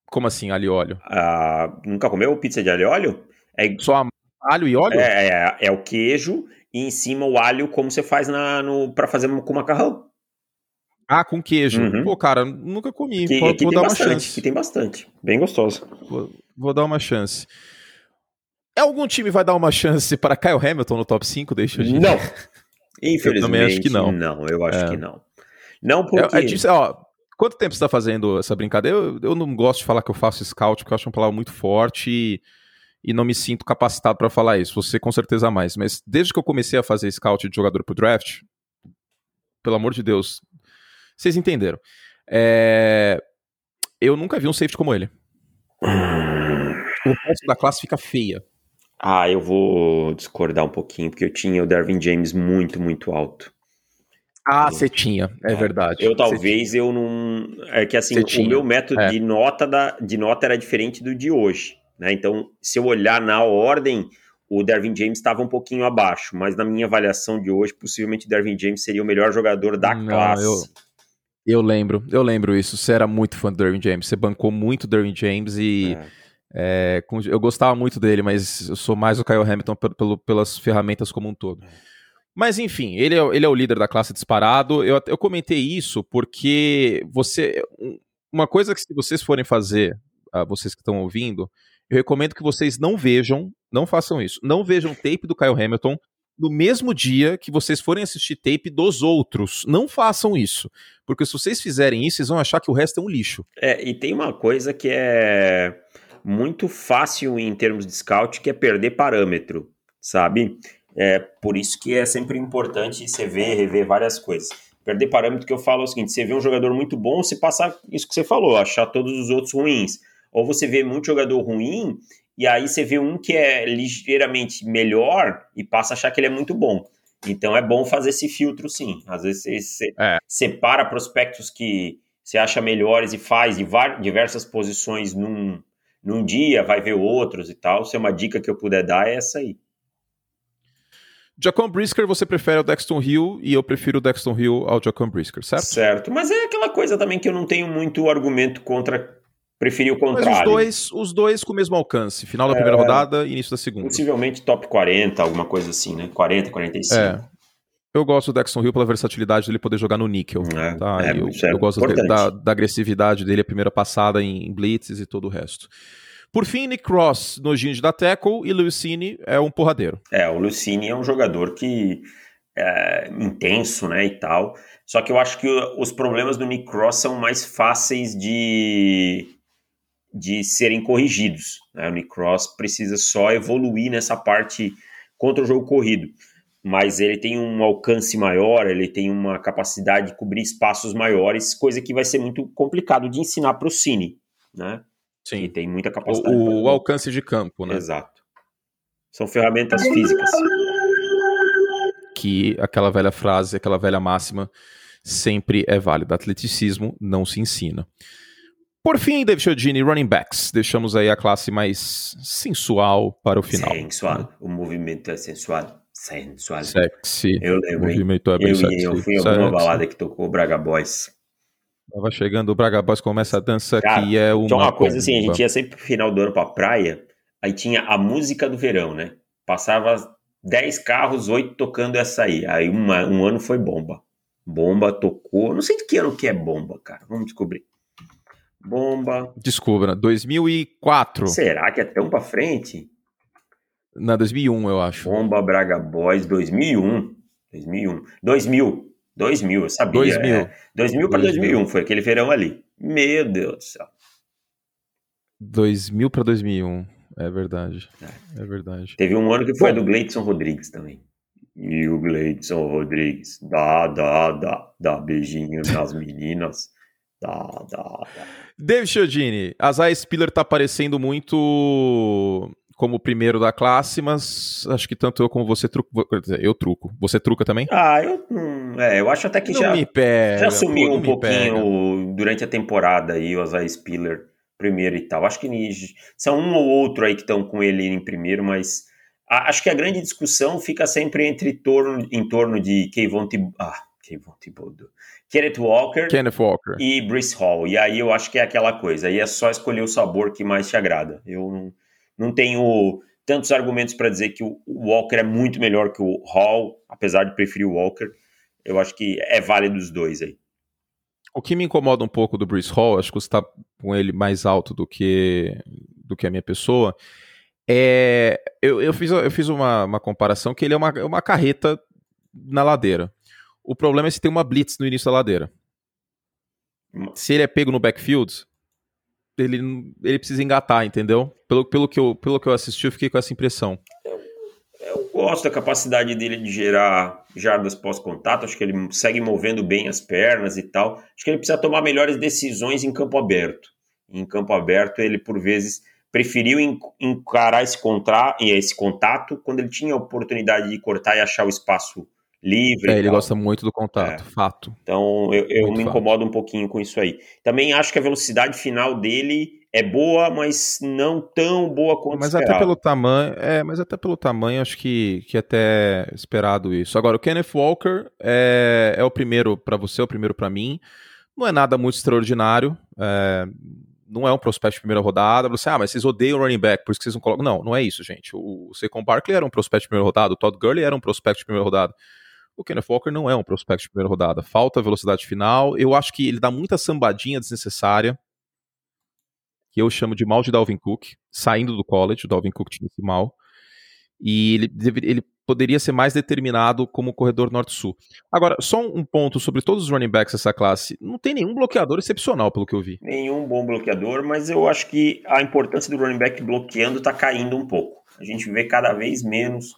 Speaker 1: Como assim, alho óleo?
Speaker 2: Ah, nunca comeu pizza de alho óleo?
Speaker 1: É... Só alho e óleo?
Speaker 2: É, é, é, o queijo e em cima o alho, como você faz na, no, pra fazer com macarrão.
Speaker 1: Ah, com queijo. Uhum. Pô, cara, nunca comi.
Speaker 2: Que,
Speaker 1: vou,
Speaker 2: dar
Speaker 1: bastante,
Speaker 2: uma chance. Aqui tem bastante. Bem gostoso.
Speaker 1: Vou, vou, dar uma chance. É algum time vai dar uma chance para Kyle Hamilton no top 5? Deixa eu
Speaker 2: Não. Infelizmente,
Speaker 1: eu também acho que não.
Speaker 2: Não, eu acho é. que não. Não porque... É,
Speaker 1: é, ó, quanto tempo você está fazendo essa brincadeira? Eu, eu, não gosto de falar que eu faço scout, porque eu acho uma palavra muito forte e, e não me sinto capacitado para falar isso. Você com certeza mais. Mas desde que eu comecei a fazer scout de jogador pro draft, pelo amor de Deus, vocês entenderam. É... Eu nunca vi um safety como ele. O resto da classe fica feia.
Speaker 2: Ah, eu vou discordar um pouquinho, porque eu tinha o Dervin James muito, muito alto.
Speaker 1: Ah, você tinha, é, é, verdade.
Speaker 2: Eu talvez eu não. É que assim, o meu método é. de, nota da, de nota era diferente do de hoje. Né? Então, se eu olhar na ordem, o Dervin James estava um pouquinho abaixo, mas na minha avaliação de hoje, possivelmente o Dervin James seria o melhor jogador da não, classe.
Speaker 1: Eu... Eu lembro, eu lembro isso. Você era muito fã do Derwin James. Você bancou muito o Derwin James e é. É, eu gostava muito dele, mas eu sou mais o Kyle Hamilton pelo, pelas ferramentas como um todo. É. Mas enfim, ele é, ele é o líder da classe disparado. Eu, eu comentei isso porque você. Uma coisa que se vocês forem fazer, uh, vocês que estão ouvindo, eu recomendo que vocês não vejam, não façam isso. Não vejam tape do Kyle Hamilton no mesmo dia que vocês forem assistir tape dos outros. Não façam isso. Porque se vocês fizerem isso, vocês vão achar que o resto é um lixo.
Speaker 2: É, e tem uma coisa que é muito fácil em termos de scout, que é perder parâmetro, sabe? É por isso que é sempre importante você ver, rever várias coisas. Perder parâmetro que eu falo é o seguinte: você vê um jogador muito bom, você passar isso que você falou, achar todos os outros ruins. Ou você vê muito jogador ruim e aí você vê um que é ligeiramente melhor e passa a achar que ele é muito bom. Então é bom fazer esse filtro sim. Às vezes você é. separa prospectos que você acha melhores e faz diversas posições num, num dia, vai ver outros e tal. Se é uma dica que eu puder dar, é essa aí.
Speaker 1: Jacon Brisker você prefere ao Dexton Hill e eu prefiro o Dexton Hill ao Jacon Brisker, certo?
Speaker 2: Certo, mas é aquela coisa também que eu não tenho muito argumento contra Preferi o contrário.
Speaker 1: Mas os dois, os dois com o mesmo alcance. Final da é, primeira rodada e início da segunda.
Speaker 2: Possivelmente top 40, alguma coisa assim, né? 40, 45. É.
Speaker 1: Eu gosto do Dexon Hill pela versatilidade dele poder jogar no níquel. É, tá?
Speaker 2: é,
Speaker 1: eu,
Speaker 2: é
Speaker 1: eu gosto da, da, agressividade dele, a primeira passada em blitzes e todo o resto. Por fim, Nick Cross, nojinho da tackle, e Lucini é um porradeiro.
Speaker 2: É, o Lucini é um jogador que é intenso, né, e tal. Só que eu acho que os problemas do Nick Cross são mais fáceis de de serem corrigidos. Né? O Nick Cross precisa só evoluir nessa parte contra o jogo corrido. Mas ele tem um alcance maior, ele tem uma capacidade de cobrir espaços maiores, coisa que vai ser muito complicado de ensinar para o Cine, né?
Speaker 1: Sim.
Speaker 2: E tem muita capacidade.
Speaker 1: O, o alcance de campo, né?
Speaker 2: Exato. São ferramentas físicas.
Speaker 1: Que aquela velha frase, aquela velha máxima sempre é válida. Atleticismo não se ensina. Por fim, David Chiodini, running backs. Deixamos aí a classe mais sensual para o final.
Speaker 2: Sensual. O movimento é sensual. Sensual.
Speaker 1: Sexy.
Speaker 2: Eu lembro.
Speaker 1: O movimento é bem
Speaker 2: eu,
Speaker 1: sexy.
Speaker 2: eu fui em alguma balada que tocou Braga Boys.
Speaker 1: Tava chegando o Braga Boys, começa a dança
Speaker 2: Cara,
Speaker 1: que é uma.
Speaker 2: Tinha uma coisa
Speaker 1: bomba.
Speaker 2: assim, a gente ia sempre pro final do ano pra praia, aí tinha a música do verão, né? Passava 10 carros, 8 tocando essa aí. Aí uma, um ano foi bomba. Bomba tocou. Não sei de que ano que é bomba, cara. Vamos descobrir. Bomba.
Speaker 1: Descubra, 2004.
Speaker 2: Será que é tão pra frente?
Speaker 1: Na 2001, eu acho.
Speaker 2: Bomba Braga Boys 2001. 2001. 2000. 2000, eu sabia.
Speaker 1: 2000.
Speaker 2: É. 2000 para 2001 foi aquele verão ali. Meu Deus do céu.
Speaker 1: 2000 para 2001. É verdade. É verdade.
Speaker 2: Teve um ano que foi
Speaker 1: Bom.
Speaker 2: do Gleidson Rodrigues também. E o Gleidson Rodrigues, dá, dá, dá, dá beijinho nas meninas. Dá, dá, dá.
Speaker 1: David Chiodini, a Zay Spiller tá aparecendo muito como o primeiro da classe, mas acho que tanto eu como você truco. Eu truco. Você truca também?
Speaker 2: Ah, eu, hum, é, eu acho até que
Speaker 1: não
Speaker 2: já,
Speaker 1: me pega.
Speaker 2: já sumiu um
Speaker 1: me pega.
Speaker 2: pouquinho durante a temporada aí, o Azai Spiller primeiro e tal. Acho que são um ou outro aí que estão com ele em primeiro, mas a- acho que a grande discussão fica sempre entre torno, em torno de Kayvon Thibodeau, ah, Kayvon Thibodeau, Kenneth Walker
Speaker 1: Kenneth Walker.
Speaker 2: e Brice Hall. E aí eu acho que é aquela coisa, aí é só escolher o sabor que mais te agrada. Eu não, não tenho tantos argumentos para dizer que o Walker é muito melhor que o Hall, apesar de preferir o Walker. Eu acho que é válido os dois aí.
Speaker 1: O que me incomoda um pouco do Bruce Hall, acho que você tá com ele mais alto do que, do que a minha pessoa, é. Eu, eu fiz, eu fiz uma, uma comparação que ele é uma, é uma carreta na ladeira. O problema é se tem uma blitz no início da ladeira. Se ele é pego no backfield, ele, ele precisa engatar, entendeu? Pelo, pelo, que eu, pelo que eu assisti, eu fiquei com essa impressão.
Speaker 2: Eu gosto da capacidade dele de gerar jardas pós-contato. Acho que ele segue movendo bem as pernas e tal. Acho que ele precisa tomar melhores decisões em campo aberto. Em campo aberto, ele por vezes preferiu en- encarar esse, contra, esse contato quando ele tinha a oportunidade de cortar e achar o espaço livre.
Speaker 1: É, ele gosta muito do contato, fato.
Speaker 2: Então eu, eu me
Speaker 1: fato.
Speaker 2: incomodo um pouquinho com isso aí. Também acho que a velocidade final dele é boa, mas não tão boa quanto
Speaker 1: Mas
Speaker 2: esperava.
Speaker 1: até pelo tamanho, é, mas até pelo tamanho, acho que, que é até esperado isso. Agora, o Kenneth Walker é, é o primeiro para você, é o primeiro para mim. Não é nada muito extraordinário. é, não é um prospect de primeira rodada. Você, ah, mas vocês odeiam o running back, por isso que vocês não colocam. Não, não é isso, gente. O Saquon Barkley era um prospect de primeira rodada, o Todd Gurley era um prospect de primeira rodada. O Kenneth Walker não é um prospect de primeira rodada. Falta velocidade final. Eu acho que ele dá muita sambadinha desnecessária que eu chamo de mal de Dalvin Cook, saindo do college, o Dalvin Cook tinha esse mal, e ele, ele poderia ser mais determinado como corredor norte-sul. Agora, só um ponto sobre todos os running backs dessa classe, não tem nenhum bloqueador excepcional, pelo que eu vi.
Speaker 2: nenhum bom bloqueador, mas eu acho que a importância do running back bloqueando está caindo um pouco. A gente vê cada vez menos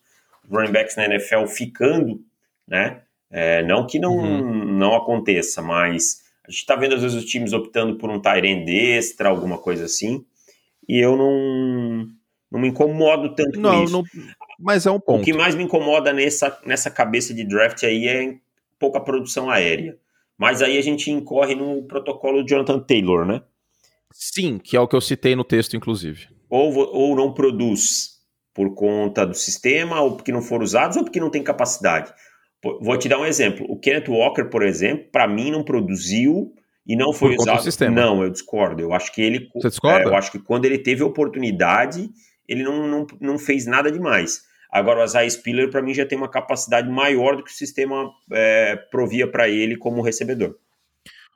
Speaker 2: running backs na NFL ficando, né? É, não que não,
Speaker 1: Uhum.
Speaker 2: não aconteça, mas a gente está vendo às vezes os times optando por um tight end extra, alguma coisa assim, e eu não, não me incomodo tanto com
Speaker 1: Não,
Speaker 2: isso.
Speaker 1: não- mas é um
Speaker 2: O
Speaker 1: ponto.
Speaker 2: que mais me incomoda nessa, nessa cabeça de draft aí é pouca produção aérea. Mas aí a gente incorre no protocolo de Jonathan Taylor, né?
Speaker 1: Sim, que é o que eu citei no texto, inclusive.
Speaker 2: ou, ou não produz por conta do sistema, ou porque não foram usados, ou porque não tem capacidade. Vou te dar um exemplo. O Kenneth Walker, por exemplo, para mim não produziu e não foi
Speaker 1: Por
Speaker 2: usado.
Speaker 1: sistema.
Speaker 2: Não, eu discordo. Eu acho que ele.
Speaker 1: Você discorda?
Speaker 2: é, eu acho que quando ele teve a oportunidade, ele não, não, não fez nada demais. Agora, o Isaiah Spiller, para mim, já tem uma capacidade maior do que o sistema é, provia para ele como recebedor.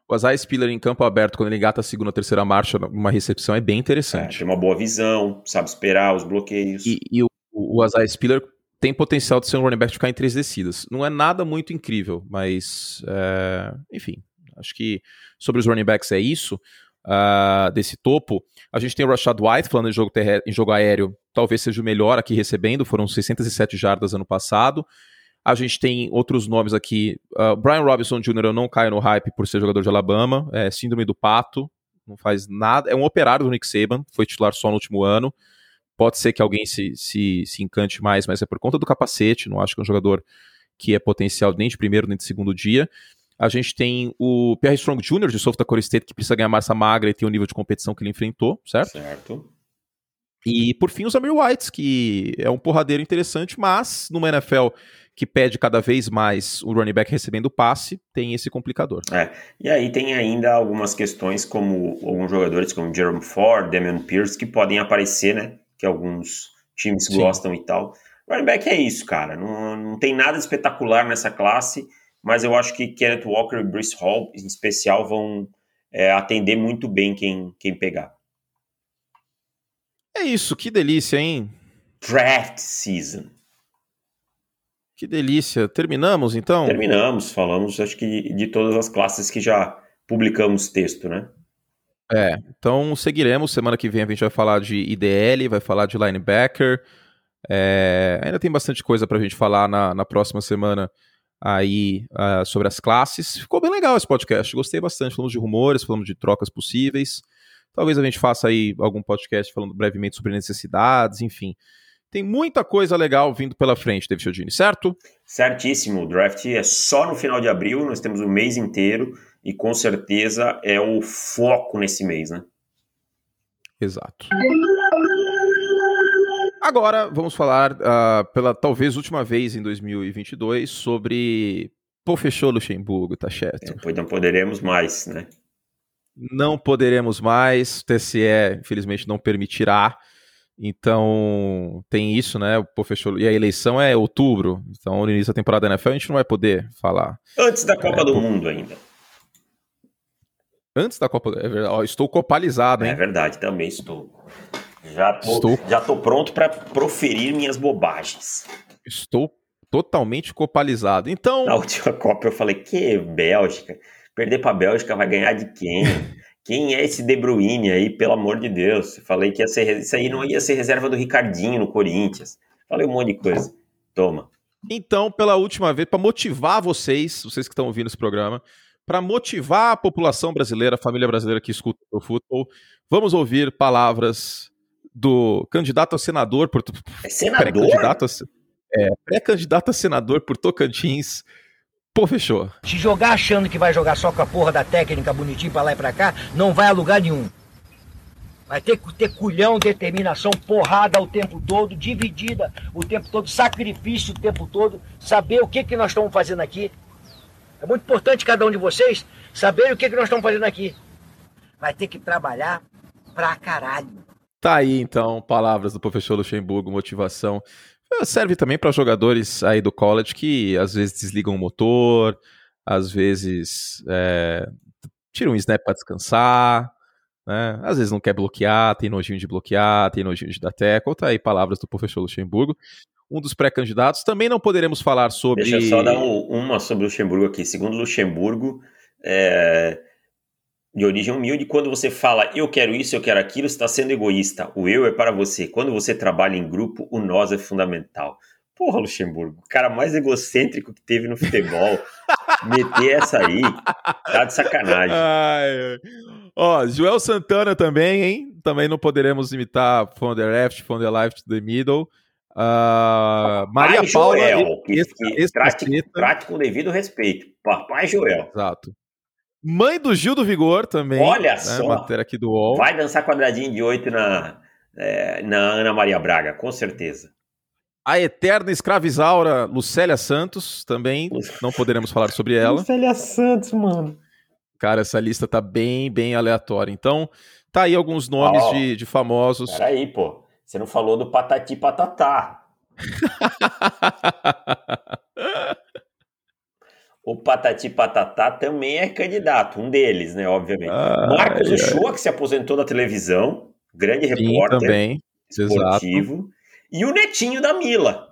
Speaker 1: O Isaiah Spiller em campo aberto, quando ele engata a segunda, terceira marcha, uma recepção é bem
Speaker 2: É,
Speaker 1: interessante.
Speaker 2: tem uma boa visão, sabe esperar os bloqueios.
Speaker 1: E, e o, o Isaiah Spiller tem potencial de ser um running back de ficar em três descidas. Não é nada muito incrível, mas é, enfim, acho que sobre os running backs é isso. uh, desse topo. A gente tem o Rashad White falando em jogo, em jogo aéreo, talvez seja o melhor aqui recebendo, foram 607 jardas ano passado. A gente tem outros nomes aqui. Uh, Brian Robinson Jr. eu não caio no hype por ser jogador de Alabama. É síndrome do pato. Não faz nada. É um operário do Nick Saban. Foi titular só no último ano. Pode ser que alguém se, se, se encante mais, mas é por conta do capacete. Não acho que é um jogador que é potencial nem de primeiro nem de segundo dia. A gente tem o Pierre Strong Jr. de South Dakota State, que precisa ganhar massa magra e tem o nível de competição que ele enfrentou, certo?
Speaker 2: Certo.
Speaker 1: E por fim, os Amir Whites, que é um porradeiro interessante, mas numa NFL que pede cada vez mais o running back recebendo passe, tem esse complicador.
Speaker 2: É, e aí tem ainda algumas questões como alguns jogadores como Jerome Ford, Damian Pierce, que podem aparecer, né? Que alguns times Sim. gostam e tal. Running back é isso, cara. Não, não tem nada espetacular nessa classe, mas eu acho que Kenneth Walker e Bruce Hall, em especial, vão é, atender muito bem quem, quem pegar.
Speaker 1: É isso, que delícia, hein?
Speaker 2: Draft season.
Speaker 1: Que delícia. Terminamos então?
Speaker 2: Terminamos, falamos acho que de todas as classes que já publicamos texto, né?
Speaker 1: É, então seguiremos. Semana que vem a gente vai falar de IDL, vai falar de linebacker. É, ainda tem bastante coisa pra gente falar na, na próxima semana aí uh, sobre as classes. Ficou bem legal esse podcast, gostei bastante. Falamos de rumores, falamos de trocas possíveis. Talvez a gente faça aí algum podcast falando brevemente sobre necessidades, enfim. Tem muita coisa legal vindo pela frente, David Chiodini, certo?
Speaker 2: Certíssimo. O draft é só no final de abril, nós temos o mês inteiro e com certeza é o foco nesse mês, né?
Speaker 1: Exato. Agora vamos falar uh, pela talvez última vez em 2022 sobre Pô, fechou Luxemburgo, tá certo? É,
Speaker 2: pois não poderemos mais, né?
Speaker 1: Não poderemos mais, o TSE infelizmente não permitirá. Então, tem isso, né? O pô, fechou. E a eleição é outubro. Então, no início da temporada da NFL, a gente não vai poder falar.
Speaker 2: Antes da Copa é, do Mundo ainda.
Speaker 1: Antes da Copa. É verdade. Ó, estou copalizado, hein?
Speaker 2: É verdade, também estou. Já tô, estou... já tô pronto para proferir minhas bobagens.
Speaker 1: Estou totalmente copalizado. Então.
Speaker 2: Na última Copa eu falei, que Bélgica? Perder para Bélgica vai ganhar de quem? Quem é esse De Bruyne aí, pelo amor de Deus? Falei que ia ser, isso aí não ia ser reserva do Ricardinho no Corinthians. Falei um monte de coisa. Toma.
Speaker 1: Então, pela última vez, para motivar vocês, vocês que estão ouvindo esse programa, para motivar a população brasileira, a família brasileira que escuta o futebol, vamos ouvir palavras do candidato a senador por
Speaker 2: é senador?
Speaker 1: Pré-candidato a, é, pré-candidato a senador por Tocantins, Pô, fechou.
Speaker 3: Se jogar achando que vai jogar só com a porra da técnica bonitinho pra lá e pra cá, não vai a lugar nenhum. Vai ter que ter culhão, determinação, porrada o tempo todo, dividida o tempo todo, sacrifício o tempo todo, saber o que, que nós estamos fazendo aqui. É muito importante cada um de vocês saber o que, que nós estamos fazendo aqui. Vai ter que trabalhar pra caralho.
Speaker 1: Tá aí então, palavras do professor Luxemburgo, motivação. Serve também para jogadores aí do college que às vezes desligam o motor, às vezes é, tiram um snap para descansar, né? Às vezes não quer bloquear, tem nojinho de bloquear, tem nojinho de dar tackle. Tá aí palavras do professor Luxemburgo. Um dos pré-candidatos. Também não poderemos falar sobre.
Speaker 2: Deixa eu só dar um, uma sobre o Luxemburgo aqui. Segundo Luxemburgo, é, de origem humilde, quando você fala eu quero isso, eu quero aquilo, você está sendo egoísta. O eu é para você. Quando você trabalha em grupo, o nós é fundamental. Porra, Luxemburgo, o cara mais egocêntrico que teve no futebol. meter essa aí, tá de sacanagem. Ai,
Speaker 1: ó, Joel Santana também, hein? Também não poderemos imitar from the left, from the left to the middle. Uh, Maria Papai Paula.
Speaker 2: Joel, que, que trate, trate com devido respeito. Papai Joel.
Speaker 1: Exato. Mãe do Gil do Vigor também.
Speaker 2: Olha né, só.
Speaker 1: Matéria aqui do UOL.
Speaker 2: Vai dançar quadradinho de oito na, é, na Ana Maria Braga, com certeza.
Speaker 1: A eterna escravizaura Lucélia Santos, também não poderemos falar sobre ela.
Speaker 4: Lucélia Santos, mano.
Speaker 1: Cara, essa lista tá bem, bem aleatória. Então, tá aí alguns nomes oh, de, de famosos.
Speaker 2: Peraí, pô. Você não falou do Patati Patatá. O Patati Patatá também é candidato, um deles, né? Obviamente. Ah, Marcos é, Uchoa, que se aposentou da televisão, grande sim, repórter
Speaker 1: também.
Speaker 2: esportivo. Exato. E o netinho da Mila.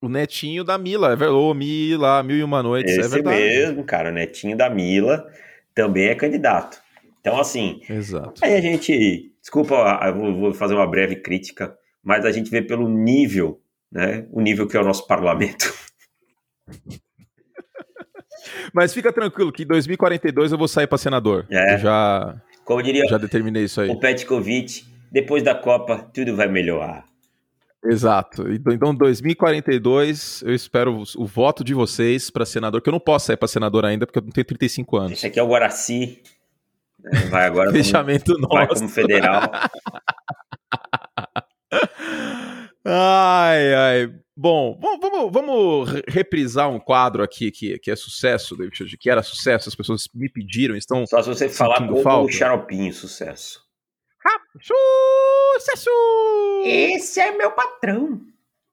Speaker 1: O netinho da Mila, é verdade. Ô, Mila, Mil e Uma Noites, é
Speaker 2: Esse
Speaker 1: é verdade.
Speaker 2: mesmo, cara, o netinho da Mila também é candidato. Então, assim,
Speaker 1: Exato.
Speaker 2: aí a gente, desculpa, eu vou, fazer uma breve crítica, mas a gente vê pelo nível, né, o nível que é o nosso parlamento.
Speaker 1: Mas fica tranquilo que em 2042 eu vou sair para senador.
Speaker 2: É.
Speaker 1: Eu já,
Speaker 2: Como diria
Speaker 1: já determinei isso aí.
Speaker 2: o Petkovic, depois da Copa, tudo vai melhorar.
Speaker 1: Exato. Então, Então, 2042, eu espero o, o voto de vocês para senador, que eu não posso sair para senador ainda, porque eu não tenho 35 anos.
Speaker 2: Esse aqui é o Guaraci, né, vai agora como,
Speaker 1: Fechamento
Speaker 2: vai
Speaker 1: nosso.
Speaker 2: como federal.
Speaker 1: Ai, ai. Bom, vamos, vamos, vamos re- reprisar um quadro aqui que, que é sucesso, David que era sucesso, as pessoas me pediram, estão.
Speaker 2: Só se você falar como
Speaker 1: falta?
Speaker 2: o Xaropinho, sucesso.
Speaker 1: Sucesso!
Speaker 2: Esse é meu patrão.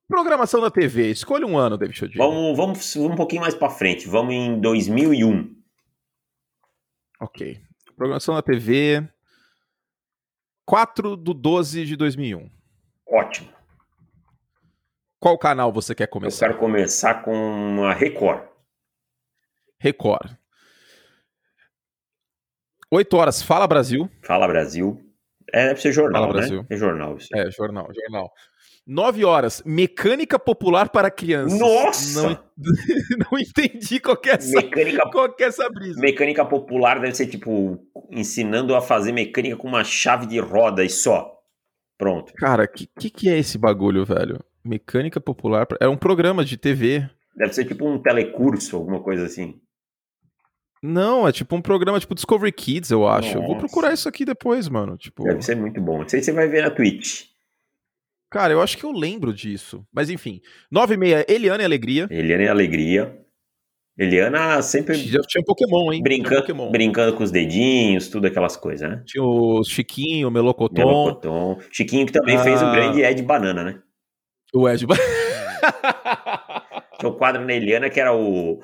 Speaker 1: Programação da TV, escolha um ano, David Chodzi.
Speaker 2: Vamos, vamos, vamos um pouquinho mais pra frente. Vamos em 2001.
Speaker 1: Ok. Programação da TV, 4 do 12 de 2001.
Speaker 2: Ótimo.
Speaker 1: Qual canal você quer
Speaker 2: Eu
Speaker 1: começar?
Speaker 2: quero começar com a Record.
Speaker 1: Record. 8 horas, Fala Brasil.
Speaker 2: Fala Brasil. É, deve ser jornal,
Speaker 1: Fala,
Speaker 2: né?
Speaker 1: Brasil.
Speaker 2: É jornal isso.
Speaker 1: É, jornal, jornal. 9 horas, Mecânica Popular para Crianças.
Speaker 2: Nossa!
Speaker 1: Não, não entendi qual que é essa,
Speaker 2: Mecânica,
Speaker 1: qual é essa brisa.
Speaker 2: mecânica popular deve ser tipo ensinando a fazer mecânica com uma chave de roda e só. Pronto.
Speaker 1: Cara, que, que que é esse bagulho, velho? Mecânica Popular. É um programa de TV.
Speaker 2: Deve ser tipo um telecurso, alguma coisa assim.
Speaker 1: Não, é tipo um programa tipo Discovery Kids, eu acho. Eu vou procurar isso aqui depois, mano. Tipo,
Speaker 2: Deve ser muito bom. Isso aí você vai ver na Twitch.
Speaker 1: Cara, eu acho que eu lembro disso. Mas enfim, 9 e meia, Eliana e Alegria.
Speaker 2: Eliana e Alegria. Eliana sempre
Speaker 1: Já tinha Pokémon, hein?
Speaker 2: Brincando,
Speaker 1: Pokémon.
Speaker 2: brincando com os dedinhos, tudo aquelas coisas, né?
Speaker 1: Tinha o Chiquinho, o Melocoton,
Speaker 2: Melocoton. Chiquinho que também
Speaker 1: Ah.
Speaker 2: fez o grande Ed Banana, né?
Speaker 1: o Ed.
Speaker 2: Tinha o quadro na Eliana que era o.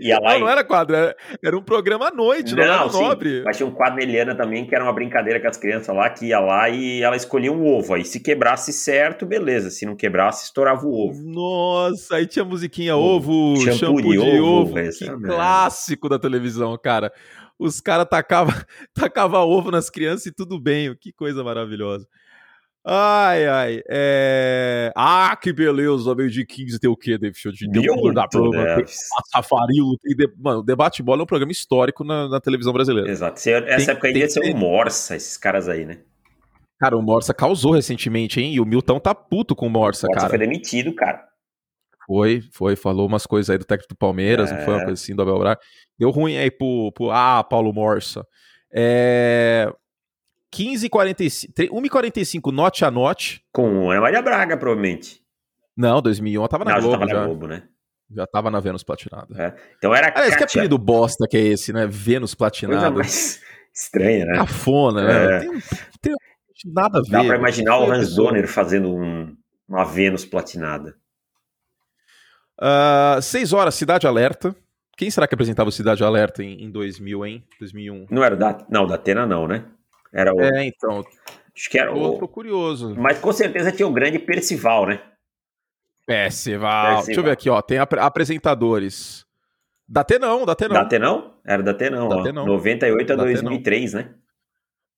Speaker 2: Ia lá
Speaker 1: Não,
Speaker 2: e.
Speaker 1: não era quadro, era, era um programa à noite, não, era
Speaker 2: sim,
Speaker 1: nobre.
Speaker 2: Mas tinha um quadro na Eliana também que era uma brincadeira com as crianças lá, que ia lá e ela escolhia um ovo. Aí se quebrasse certo, beleza. Se não quebrasse, estourava o ovo.
Speaker 1: Nossa, aí tinha musiquinha
Speaker 2: Ovo.
Speaker 1: ovo,
Speaker 2: Shampoo
Speaker 1: shampoo,
Speaker 2: de
Speaker 1: de,
Speaker 2: ovo,
Speaker 1: ovo,
Speaker 2: essa é
Speaker 1: clássico da televisão, cara. Os caras tacavam tacava ovo nas crianças e tudo bem, que coisa maravilhosa. Ai, ai, é... Ah, que beleza, meio de 15 tem o quê, David Show? De
Speaker 2: Milton
Speaker 1: da prova, tem
Speaker 2: Neves.
Speaker 1: Safarilo, tem... De... Mano, o Debate Bola é um programa histórico na, na televisão brasileira.
Speaker 2: Exato. Se- Essa
Speaker 1: Tem-
Speaker 2: época aí
Speaker 1: tem
Speaker 2: devia ser um Morsa, esses caras aí, né?
Speaker 1: Cara, o Morsa causou recentemente, hein? E o Milton tá puto com o Morsa,
Speaker 2: Morsa
Speaker 1: cara.
Speaker 2: foi demitido, cara.
Speaker 1: Foi, foi, falou umas coisas aí do técnico do Palmeiras, não foi uma
Speaker 2: É.
Speaker 1: coisa assim do Abel Braga. Deu ruim aí pro, pro ah, Paulo Morsa. É... 15h45, 1h45, note a note.
Speaker 2: Com Ana Maria Braga, provavelmente.
Speaker 1: Não, 2001 eu tava na
Speaker 2: Não, já
Speaker 1: Globo,
Speaker 2: tava
Speaker 1: já.
Speaker 2: na Globo, né?
Speaker 1: Já tava na Vênus Platinada.
Speaker 2: Então era
Speaker 1: Aliás, que
Speaker 2: Kátia.
Speaker 1: apelido bosta que é esse, né? Vênus
Speaker 2: Coisa
Speaker 1: Platinada.
Speaker 2: mais estranha, né?
Speaker 1: Cafona, né?
Speaker 2: É.
Speaker 1: Tem, tem nada a ver.
Speaker 2: Dá pra
Speaker 1: velho.
Speaker 2: imaginar o Hans. Donner fazendo um, uma Vênus platinada.
Speaker 1: Ah, seis horas, Cidade Alerta. Quem será que apresentava o Cidade Alerta em, em 2000, hein? 2001.
Speaker 2: Não era o da. Não, da Atena não, né? Era o.
Speaker 1: É, então,
Speaker 2: Acho que era
Speaker 1: tô
Speaker 2: o.
Speaker 1: curioso.
Speaker 2: Mas com certeza tinha o grande Percival, né?
Speaker 1: Percival.
Speaker 2: Percival.
Speaker 1: Deixa eu ver aqui, ó. Tem apre- apresentadores. Da Tenão, da Tenão.
Speaker 2: Da Atenão? Era da Atenão,
Speaker 1: Da
Speaker 2: ó.
Speaker 1: Atenão.
Speaker 2: 98 a
Speaker 1: Da
Speaker 2: 2003, né?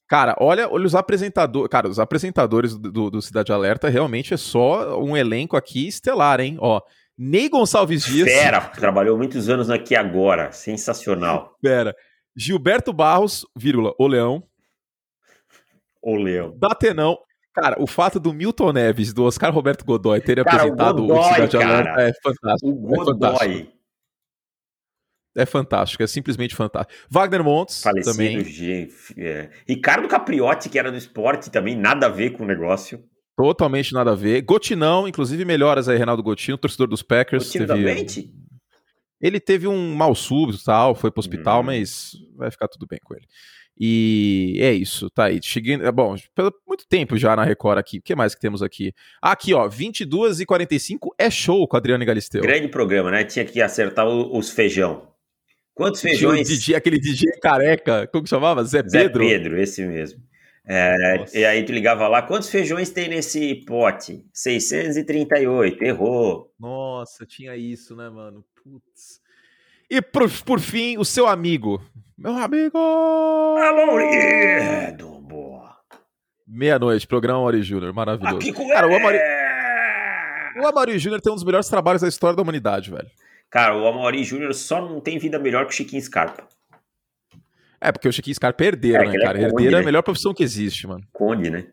Speaker 1: Cara, olha, olha os apresentadores. Cara, os apresentadores do, do- Cidade Alerta realmente é só um elenco aqui estelar, hein? Ó, Ney Gonçalves Dias.
Speaker 2: Fera, trabalhou muitos anos aqui agora. Sensacional.
Speaker 1: Pera. Gilberto Barros, vírgula, o Leão.
Speaker 2: O Leão.
Speaker 1: Da Tenão. Cara, o fato do Milton Neves, do Oscar Roberto Godoy terem
Speaker 2: Cara,
Speaker 1: apresentado o,
Speaker 2: Godoy,
Speaker 1: Cidade. Alerta é fantástico.
Speaker 2: O
Speaker 1: É fantástico.
Speaker 2: Godoy,
Speaker 1: É fantástico, é simplesmente fantástico. Wagner Montes
Speaker 2: falecido.
Speaker 1: também.
Speaker 2: G- é. Ricardo Capriotti, que era do esporte também, nada a ver com o negócio.
Speaker 1: Totalmente nada a ver. Gotinão, inclusive melhoras aí, Reinaldo Gotino, torcedor dos Packers.
Speaker 2: da
Speaker 1: teve-? Ele teve um mal súbito e tal, foi pro hospital,
Speaker 2: Hum.
Speaker 1: mas vai ficar tudo bem com ele. E é isso, tá aí. Cheguei, é bom, pelo muito tempo já na Record aqui. O que mais que temos aqui? Aqui, ó, 22 e 45 é show com a Adriana Galisteu.
Speaker 2: Grande programa, né? Tinha que acertar os feijão. Quantos feijões?
Speaker 1: DJ, aquele DJ careca, como que chamava? Zé
Speaker 2: Zé
Speaker 1: Pedro?
Speaker 2: Pedro, esse mesmo. É, e aí tu ligava lá, quantos feijões tem nesse pote? 638, errou.
Speaker 1: Nossa, tinha isso, né, mano? Putz. E por, por fim, o seu amigo. Meu amigo!
Speaker 2: Amaury! Boa.
Speaker 1: Meia-noite, programa Amaury Júnior, maravilhoso.
Speaker 2: Aqui com
Speaker 1: Cara, o Amaury,
Speaker 2: é.
Speaker 1: o Amaury Júnior tem um dos melhores trabalhos da história da humanidade, velho.
Speaker 2: Cara, o Amaury Júnior só não tem vida melhor que o Chiquinho Scarpa.
Speaker 1: É, porque o Chiquinho Scarpa é herdeiro,
Speaker 2: É,
Speaker 1: né,
Speaker 2: é
Speaker 1: cara?
Speaker 2: conde,
Speaker 1: herdeiro é a
Speaker 2: né?
Speaker 1: melhor profissão que existe, mano.
Speaker 2: Conde, né?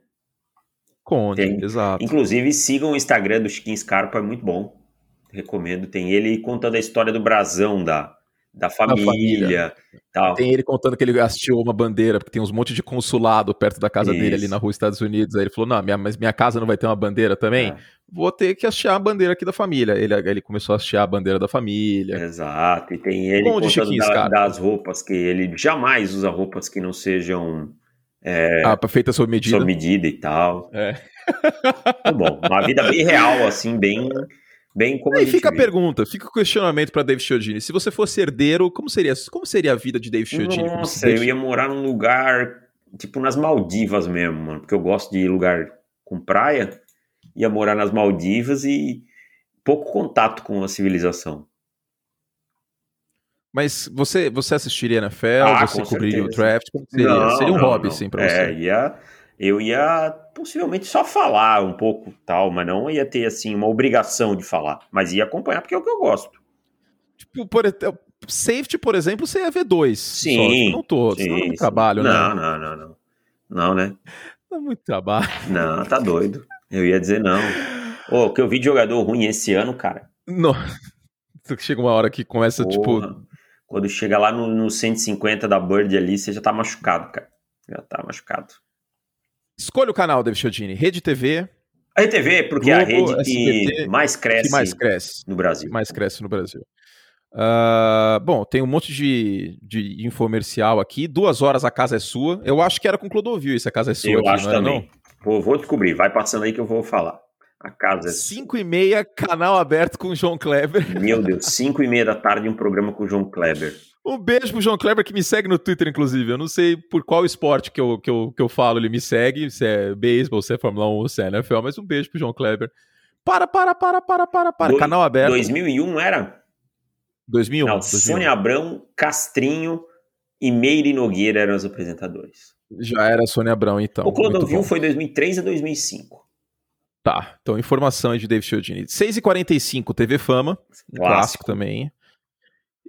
Speaker 1: Conde,
Speaker 2: Tem.
Speaker 1: exato.
Speaker 2: Inclusive, sigam o Instagram do Chiquinho Scarpa, é muito bom. Recomendo. Tem ele contando a história do brasão da, da família,
Speaker 1: família.
Speaker 2: tal.
Speaker 1: Tem ele contando que ele assistiu uma bandeira, porque tem uns monte de consulado perto da casa dele ali
Speaker 2: Isso.
Speaker 1: na rua Estados Unidos. Aí ele falou: Não, minha, mas minha casa não vai ter uma bandeira também?
Speaker 2: É,
Speaker 1: Vou ter que hastear a bandeira aqui da família. Ele, ele começou a hastear a bandeira da família.
Speaker 2: exato. E tem ele contando da- das roupas, que ele jamais usa roupas que não sejam
Speaker 1: Ah, feita sob medida.
Speaker 2: sob medida e tal.
Speaker 1: É.
Speaker 2: Tá bom. Uma vida bem real, assim, bem, bem como a
Speaker 1: Aí fica a
Speaker 2: vê.
Speaker 1: pergunta, fica o questionamento pra Dave Chiodini. Se você fosse herdeiro, como seria, como seria a vida de Dave Chiodini?
Speaker 2: Nossa, eu ia morar num lugar, tipo, nas Maldivas mesmo, mano. Porque eu gosto de lugar com praia. Ia morar nas Maldivas e pouco contato com a civilização.
Speaker 1: Mas você, você assistiria NFL?
Speaker 2: Ah,
Speaker 1: você cobriria o
Speaker 2: certeza.
Speaker 1: draft? Como seria?
Speaker 2: Não,
Speaker 1: seria um
Speaker 2: não,
Speaker 1: hobby,
Speaker 2: não.
Speaker 1: sim, pra
Speaker 2: É,
Speaker 1: você.
Speaker 2: ia, eu ia possivelmente só falar um pouco tal, mas não ia ter, assim, uma obrigação de falar. Mas ia acompanhar porque é o que eu gosto.
Speaker 1: Tipo, por, safety, por exemplo, você ia ver dois.
Speaker 2: Sim,
Speaker 1: só, tipo, não todos.
Speaker 2: Sim,
Speaker 1: não é trabalho,
Speaker 2: não,
Speaker 1: né?
Speaker 2: Não, não, não. Não, né?
Speaker 1: Não é muito trabalho.
Speaker 2: Não, tá doido. Eu ia dizer não. Ô, o que eu vi de jogador ruim esse ano, cara.
Speaker 1: Não. Chega uma hora que começa, tipo.
Speaker 2: Porra, Quando chega lá no, no 150 da Bird ali, você já tá machucado, cara. Já tá machucado.
Speaker 1: Escolha o canal, David Chiodini. Rede TV,
Speaker 2: A RTV, porque é a
Speaker 1: Globo,
Speaker 2: rede que
Speaker 1: SBT,
Speaker 2: mais cresce
Speaker 1: que mais cresce.
Speaker 2: no Brasil.
Speaker 1: que mais cresce no Brasil. Ah, bom, tem um monte de, de infomercial aqui. Duas horas a casa é sua. Eu acho que era com Clodovil isso, a casa é sua
Speaker 2: eu
Speaker 1: aqui,
Speaker 2: acho
Speaker 1: não era,
Speaker 2: também. Vou, vou descobrir. Vai passando aí que eu vou falar. A casa é
Speaker 1: não? Cinco e meia, canal aberto com o João Kleber.
Speaker 2: Meu Deus, 5 e meia da tarde um programa com o João Kleber.
Speaker 1: Um beijo pro João Kleber que me segue no Twitter, inclusive. Eu não sei por qual esporte que eu, que eu, que eu falo, ele me segue, se é beisebol, se é Fórmula 1 ou se é NFL, mas um beijo pro João Kleber. Para, para, para, para, para, para.
Speaker 2: Doi-
Speaker 1: canal aberto.
Speaker 2: 2001 era?
Speaker 1: 2001.
Speaker 2: Não,
Speaker 1: 2001.
Speaker 2: Sônia Abrão, Castrinho e Meire Nogueira eram os apresentadores.
Speaker 1: Já era Sônia Abrão, então.
Speaker 2: o Clodovil foi 2003 a 2005.
Speaker 1: Tá, então informação aí de David Chiodini. 6h45, TV Fama, clássico,
Speaker 2: Clássico.
Speaker 1: também.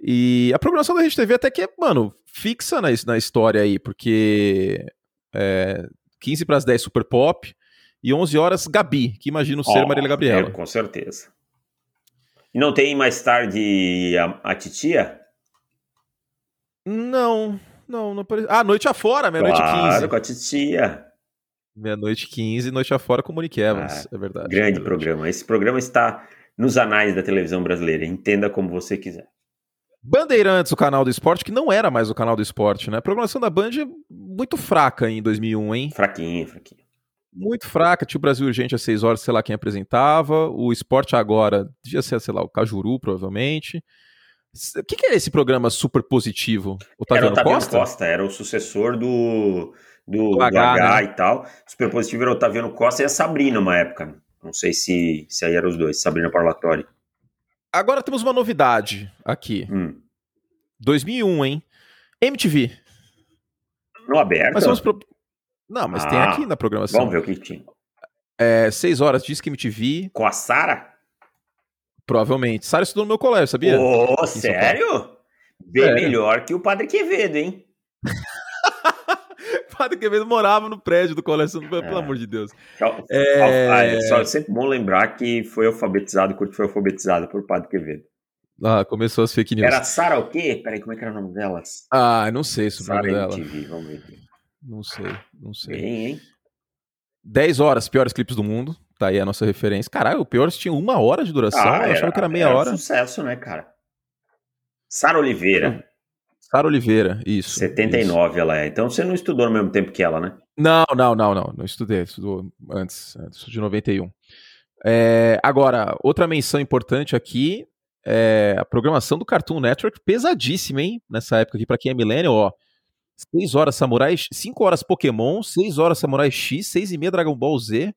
Speaker 1: E a programação da Rede TV até que é, mano, fixa na, na história aí, porque é, 15 para as 10 Super Pop e 11 horas Gabi, que imagino ser
Speaker 2: Ó,
Speaker 1: Marília Gabriela.
Speaker 2: é, com certeza. E não tem mais tarde a, a titia?
Speaker 1: Não, não, não apareceu. Ah, Noite Afora, meia-noite
Speaker 2: claro,
Speaker 1: 15.
Speaker 2: com a titia.
Speaker 1: Meia-noite 15, Noite Afora com Monique Evans, é verdade.
Speaker 2: Ah, Grande
Speaker 1: é verdade.
Speaker 2: programa. Esse programa está nos anais da televisão brasileira. Entenda como você quiser.
Speaker 1: Bandeirantes, o canal do esporte, que não era mais o canal do esporte, né? A programação da Band é muito fraca em 2001, hein?
Speaker 2: Fraquinho, fraquinho.
Speaker 1: Muito fraca. Tinha o Brasil Urgente às 6 horas, sei lá quem apresentava. O Esporte Agora, devia ser, sei lá, o Cajuru, provavelmente. O que, que é esse programa super positivo?
Speaker 2: Era
Speaker 1: Otaviano
Speaker 2: o Otaviano
Speaker 1: Costa?
Speaker 2: Costa? era o sucessor do, do,
Speaker 1: Do
Speaker 2: do
Speaker 1: H,
Speaker 2: H,
Speaker 1: né?
Speaker 2: e tal. Super positivo era o Otaviano Costa e a Sabrina, uma época. Não sei se, se aí eram os dois, Sabrina Parlatori.
Speaker 1: Agora temos uma novidade aqui.
Speaker 2: Hum.
Speaker 1: 2001, hein? MTV.
Speaker 2: No aberto?
Speaker 1: Mas vamos pro... Não, mas tem
Speaker 2: Ah,
Speaker 1: aqui na programação.
Speaker 2: Vamos ver o que tinha.
Speaker 1: É, 6 horas, diz que MTV,
Speaker 2: Com a Sara?
Speaker 1: provavelmente. Sara estudou no meu colégio, sabia?
Speaker 2: Ô,
Speaker 1: São
Speaker 2: sério? Bem
Speaker 1: Sério.
Speaker 2: melhor que o Padre Quevedo, hein?
Speaker 1: Padre Quevedo morava no prédio do colégio, pelo
Speaker 2: É.
Speaker 1: amor de Deus. É.
Speaker 2: ah, é só sempre bom lembrar que foi alfabetizado, Kurt foi alfabetizado por Padre Quevedo.
Speaker 1: Ah, começou as fake news.
Speaker 2: Era Sara o quê? Peraí, como é que era o nome delas?
Speaker 1: Ah, não sei sobre o
Speaker 2: Sara
Speaker 1: nome dela.
Speaker 2: MTV, vamos ver aqui.
Speaker 1: Não sei, não sei.
Speaker 2: Bem, hein?
Speaker 1: 10 horas, piores clipes do mundo. Tá aí a nossa referência. Caralho, o piores tinha uma hora de duração.
Speaker 2: Ah,
Speaker 1: eu achava que era meia
Speaker 2: era
Speaker 1: hora.
Speaker 2: sucesso, né, cara? Sara Oliveira,
Speaker 1: Sara Oliveira, isso.
Speaker 2: 79 ela é. Então você não estudou no mesmo tempo que ela, né?
Speaker 1: isso. Não, não, não, não. Não estudei. Estudou antes, antes de 91. É, agora, outra menção importante aqui é a programação do Cartoon Network, pesadíssima, hein? Nessa época aqui, pra quem é millennial, ó. 6 horas Samurai, 5 horas Pokémon, 6 horas Samurai X, 6 e meia Dragon Ball Z,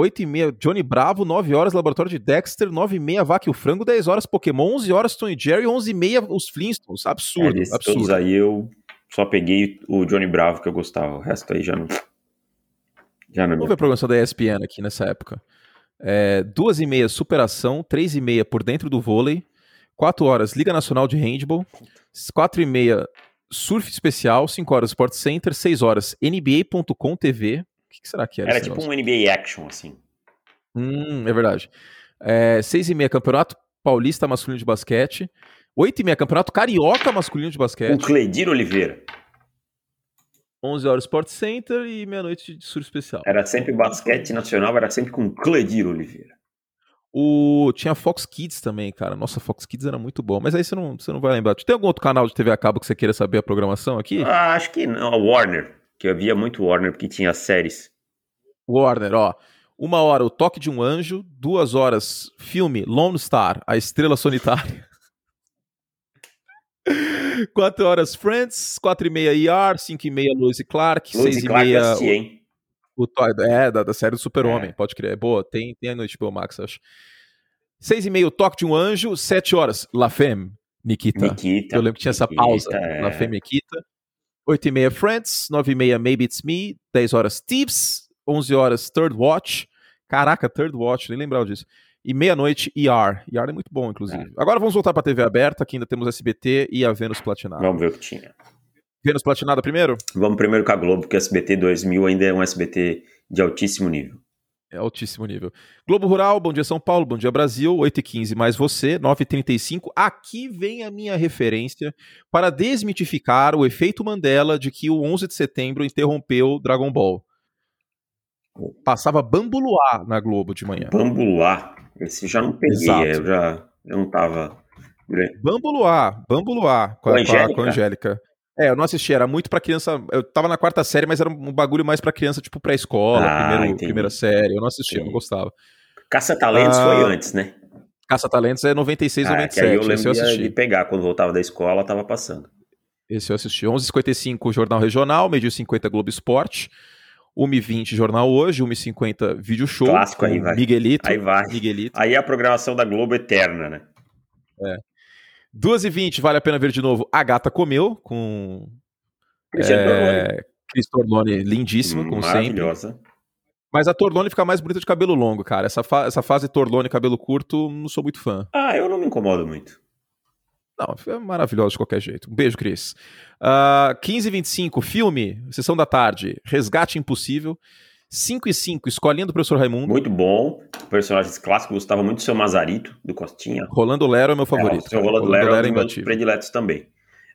Speaker 1: 8 e meia, Johnny Bravo, 9 horas, Laboratório de Dexter, 9 e meia, Vaca e o Frango, 10 horas, Pokémon, 11 horas, Tony Jerry, 11 e meia, os Flintstones. Absurdo,
Speaker 2: É,
Speaker 1: absurdo.
Speaker 2: Todos aí eu só peguei o Johnny Bravo que eu gostava. O resto aí já não. Já não.
Speaker 1: Vamos ver a programação da ESPN aqui nessa época. É, 2 e meia, Superação, 3 e meia, Por Dentro do Vôlei, 4 horas, Liga Nacional de Handball, 4 e meia, Surf Especial, 5 horas, Sport Center, 6 horas, NBA.com TV. O que, que será que era
Speaker 2: Era tipo
Speaker 1: negócio?
Speaker 2: um NBA Action, assim.
Speaker 1: Hum, é verdade. É, 6 e meia, Campeonato Paulista Masculino de Basquete. 8 e meia, Campeonato Carioca Masculino de Basquete.
Speaker 2: Cledir Oliveira.
Speaker 1: 11 horas, Sport Center e meia-noite de Surf Especial.
Speaker 2: Era sempre basquete nacional, era sempre com Cledir Oliveira.
Speaker 1: O... Tinha Fox Kids também, cara. Nossa, Fox Kids era muito bom. Mas aí você não, você não vai lembrar. Tem algum outro canal de TV a cabo que você queira saber a programação aqui?
Speaker 2: Ah, acho que não. A Warner. Que eu via muito Warner porque tinha séries.
Speaker 1: Warner, ó. Uma hora, O Toque de um Anjo. Duas horas, filme Lone Star, A Estrela Solitária. Quatro horas, Friends. Quatro e meia, ER. Cinco e meia, Lois e Clark.
Speaker 2: Luiz
Speaker 1: Seis
Speaker 2: e
Speaker 1: e
Speaker 2: Clark eu
Speaker 1: meia,
Speaker 2: assisti, hein?
Speaker 1: o, to- é, da, da série do Super-Homem,
Speaker 2: É.
Speaker 1: pode crer. É boa, tem, tem a noite boa, Max, acho. Seis e meia, O Toque de um Anjo. Sete horas, La Femme, Nikita.
Speaker 2: Nikita.
Speaker 1: Eu lembro que tinha essa
Speaker 2: Nikita,
Speaker 1: pausa.
Speaker 2: é.
Speaker 1: La Femme Nikita. 8 e meia Friends, 9 e meia Maybe It's Me, 10 horas Tips, 11 horas Third Watch. Caraca, Third Watch, nem lembrava disso. E meia-noite ER. ER é muito bom, inclusive. Agora vamos voltar pra TV aberta, que ainda temos SBT e a Vênus Platinada.
Speaker 2: Vamos ver o que tinha.
Speaker 1: Vênus Platinada primeiro?
Speaker 2: Vamos primeiro com a Globo, porque o SBT 2000 ainda é um SBT de altíssimo nível.
Speaker 1: É altíssimo nível. Globo Rural, Bom Dia São Paulo, Bom Dia Brasil, 8h15 mais você, 9h35. Aqui vem a minha referência para desmitificar o efeito Mandela de que o 11 de setembro interrompeu Dragon Ball. Passava Bambuluá na Globo de manhã.
Speaker 2: Bambuluá. Esse já não peguei,
Speaker 1: Exato.
Speaker 2: eu já eu não tava.
Speaker 1: Bambuluá, Bambuluá com, a com a-
Speaker 2: Angélica?
Speaker 1: É, eu não assisti, era muito pra criança. Eu tava na quarta série, mas era um bagulho mais pra criança, tipo pré-escola,
Speaker 2: Ah, entendi.
Speaker 1: primeira série. Eu não assistia, eu não
Speaker 2: Entendi.
Speaker 1: gostava.
Speaker 2: Caça-talentos
Speaker 1: Ah,
Speaker 2: foi antes, né?
Speaker 1: Caça-Talentos é 96,
Speaker 2: Ah, que
Speaker 1: 97.
Speaker 2: aí eu
Speaker 1: eu
Speaker 2: lembro de,
Speaker 1: assisti.
Speaker 2: de pegar quando voltava da escola, tava passando.
Speaker 1: Esse eu assisti. 11h55, Jornal Regional, meio-dia 50, Globo Esporte. 1h20, Jornal Hoje. 1h50, Vídeo Show.
Speaker 2: Clássico aí, vai.
Speaker 1: Miguelito.
Speaker 2: Aí vai.
Speaker 1: Miguelito.
Speaker 2: Aí é a programação da Globo eterna, né?
Speaker 1: 2h20, vale a pena ver de novo. A Gata Comeu, com
Speaker 2: Cristiano
Speaker 1: é, Cris Torlone, lindíssimo, como sempre.
Speaker 2: Maravilhosa.
Speaker 1: Mas a Torlone fica mais bonita de cabelo longo, cara. Essa, fa- essa fase Torlone cabelo curto, não sou muito fã.
Speaker 2: Ah, eu não me incomodo muito.
Speaker 1: Não, é maravilhosa de qualquer jeito. Um beijo, Cris. Uh, 15h25, filme, Sessão da Tarde, Resgate Impossível. 5 e 5, Escolinha do Professor Raimundo.
Speaker 2: Muito bom. Personagens clássicos, gostava muito do seu Mazarito, do Costinha.
Speaker 1: Rolando Lero é meu favorito.
Speaker 2: É, o seu
Speaker 1: cara.
Speaker 2: Rolando Lero é um dos meus
Speaker 1: imbatível.
Speaker 2: prediletos também.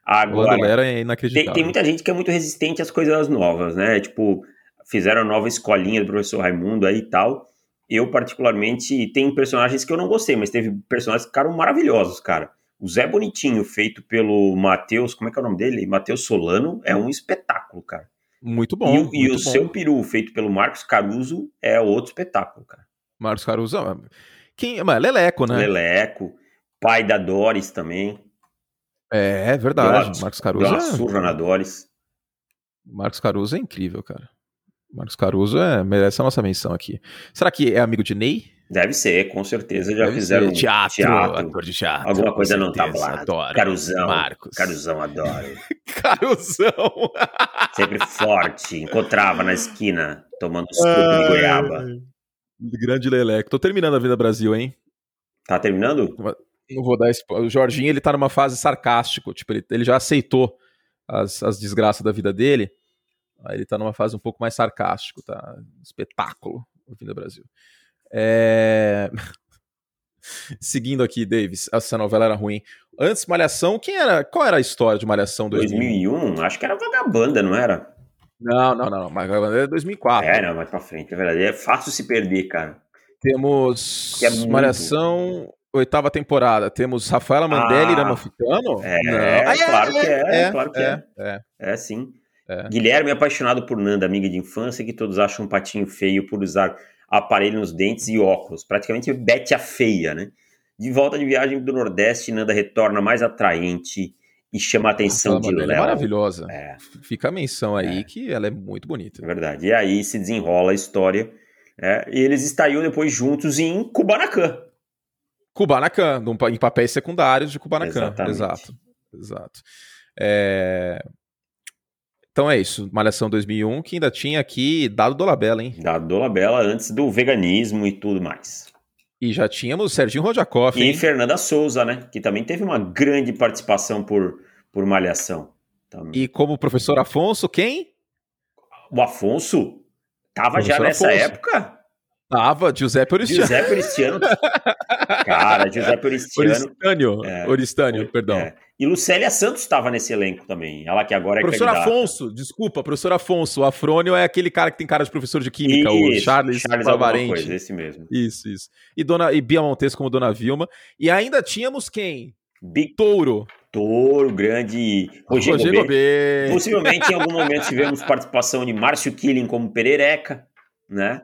Speaker 1: Rolando
Speaker 2: Agora,
Speaker 1: Lero é
Speaker 2: tem,
Speaker 1: inacreditável.
Speaker 2: tem muita gente que é muito resistente às coisas novas, né? Tipo, fizeram a nova escolinha do professor Raimundo aí e tal. Eu, particularmente, tem personagens que eu não gostei, mas teve personagens que ficaram maravilhosos, cara. O Zé Bonitinho, feito pelo Matheus, como é que é o nome dele? Matheus Solano, é um espetáculo, cara.
Speaker 1: Muito bom.
Speaker 2: e o, e
Speaker 1: muito
Speaker 2: o
Speaker 1: bom.
Speaker 2: seu peru, feito pelo Marcos Caruso, é outro espetáculo, cara.
Speaker 1: Marcos Caruso. ah, Quem... Mas Leleco, né?
Speaker 2: Leleco, pai da Doris também.
Speaker 1: É, é
Speaker 2: Deu
Speaker 1: verdade.
Speaker 2: uma-
Speaker 1: Marcos
Speaker 2: Deu
Speaker 1: Caruso.
Speaker 2: uma
Speaker 1: É...
Speaker 2: surra na Doris.
Speaker 1: Marcos Caruso é incrível, cara. Marcos Caruso é... merece a nossa menção aqui. Será que é amigo de Ney?
Speaker 2: Deve ser, com certeza. Já
Speaker 1: Deve
Speaker 2: fizeram
Speaker 1: teatro,
Speaker 2: teatro.
Speaker 1: ator de teatro.
Speaker 2: Alguma coisa não tá
Speaker 1: certeza,
Speaker 2: tablada.
Speaker 1: Adoro.
Speaker 2: Caruzão.
Speaker 1: Marcos.
Speaker 2: Caruzão adoro.
Speaker 1: Caruzão.
Speaker 2: Sempre forte. Encontrava na esquina, tomando suco de goiaba.
Speaker 1: Grande Leleco. Tô terminando a Vida Brasil, hein?
Speaker 2: Tá terminando?
Speaker 1: Não vou dar spo- O Jorginho, ele tá numa fase sarcástico. Tipo, ele, ele já aceitou as, as desgraças da vida dele. Aí ele tá numa fase um pouco mais sarcástico, tá? Espetáculo, o Vida Brasil. É... Seguindo aqui, Davis, essa novela era ruim. Antes, Malhação, quem era? Qual era a história de Malhação 2000?
Speaker 2: 2001? Acho que era Vagabanda, não era?
Speaker 1: Não, não, não, não. Mas é 2004.
Speaker 2: É, não, mais pra frente. É verdade. É fácil se perder, cara.
Speaker 1: Temos
Speaker 2: é muito.
Speaker 1: Malhação, oitava temporada. Temos Rafaela Mandelli
Speaker 2: Ah,
Speaker 1: e Ramofitano?
Speaker 2: É,
Speaker 1: Não.
Speaker 2: claro que é, claro que é.
Speaker 1: é.
Speaker 2: É, sim.
Speaker 1: É.
Speaker 2: Guilherme é apaixonado por Nanda, amiga de infância, que todos acham um patinho feio por usar aparelho nos dentes e óculos. Praticamente Bete a feia, né? De volta de viagem do Nordeste, Nanda retorna mais atraente e chama a atenção de
Speaker 1: é
Speaker 2: Léo.
Speaker 1: maravilhosa.
Speaker 2: É,
Speaker 1: Fica a menção aí
Speaker 2: É.
Speaker 1: que ela é muito bonita.
Speaker 2: é verdade. E aí se desenrola a história É, e eles estariam depois juntos em Kubanacan.
Speaker 1: Kubanacan, em papéis secundários de Kubanacan.
Speaker 2: Exatamente.
Speaker 1: Exato. Exato. É... Então é isso, Malhação 2001, que ainda tinha aqui Dado Dolabella, hein?
Speaker 2: Dado Dolabella antes do veganismo e tudo mais.
Speaker 1: E já tínhamos Serginho Rodjakov,
Speaker 2: E
Speaker 1: hein?
Speaker 2: Fernanda Souza, né? Que também teve uma grande participação por, por Malhação. Também.
Speaker 1: E como professor Afonso, quem?
Speaker 2: O Afonso tava já nessa
Speaker 1: Afonso.
Speaker 2: época?
Speaker 1: Tava Giuseppe Oristiano.
Speaker 2: Giuseppe Oristiano. Cara, Giuseppe Oristiano.
Speaker 1: Oristânio,
Speaker 2: É.
Speaker 1: Oristânio, perdão.
Speaker 2: É. E Lucélia Santos estava nesse elenco também. Ela que agora é
Speaker 1: Professor
Speaker 2: candidata.
Speaker 1: Afonso, desculpa, professor Afonso. O Afrônio é aquele cara que tem cara de professor de química, o
Speaker 2: Isso,
Speaker 1: Charles,
Speaker 2: Charles alguma
Speaker 1: Bavarente.
Speaker 2: coisa, esse mesmo.
Speaker 1: Isso, isso. E, dona, e Bia Montes como Dona Vilma. E ainda tínhamos quem?
Speaker 2: Big
Speaker 1: Touro.
Speaker 2: Touro, grande Gobet.
Speaker 1: Gobet.
Speaker 2: Possivelmente em algum momento tivemos participação de Márcio Killing como Perereca, né?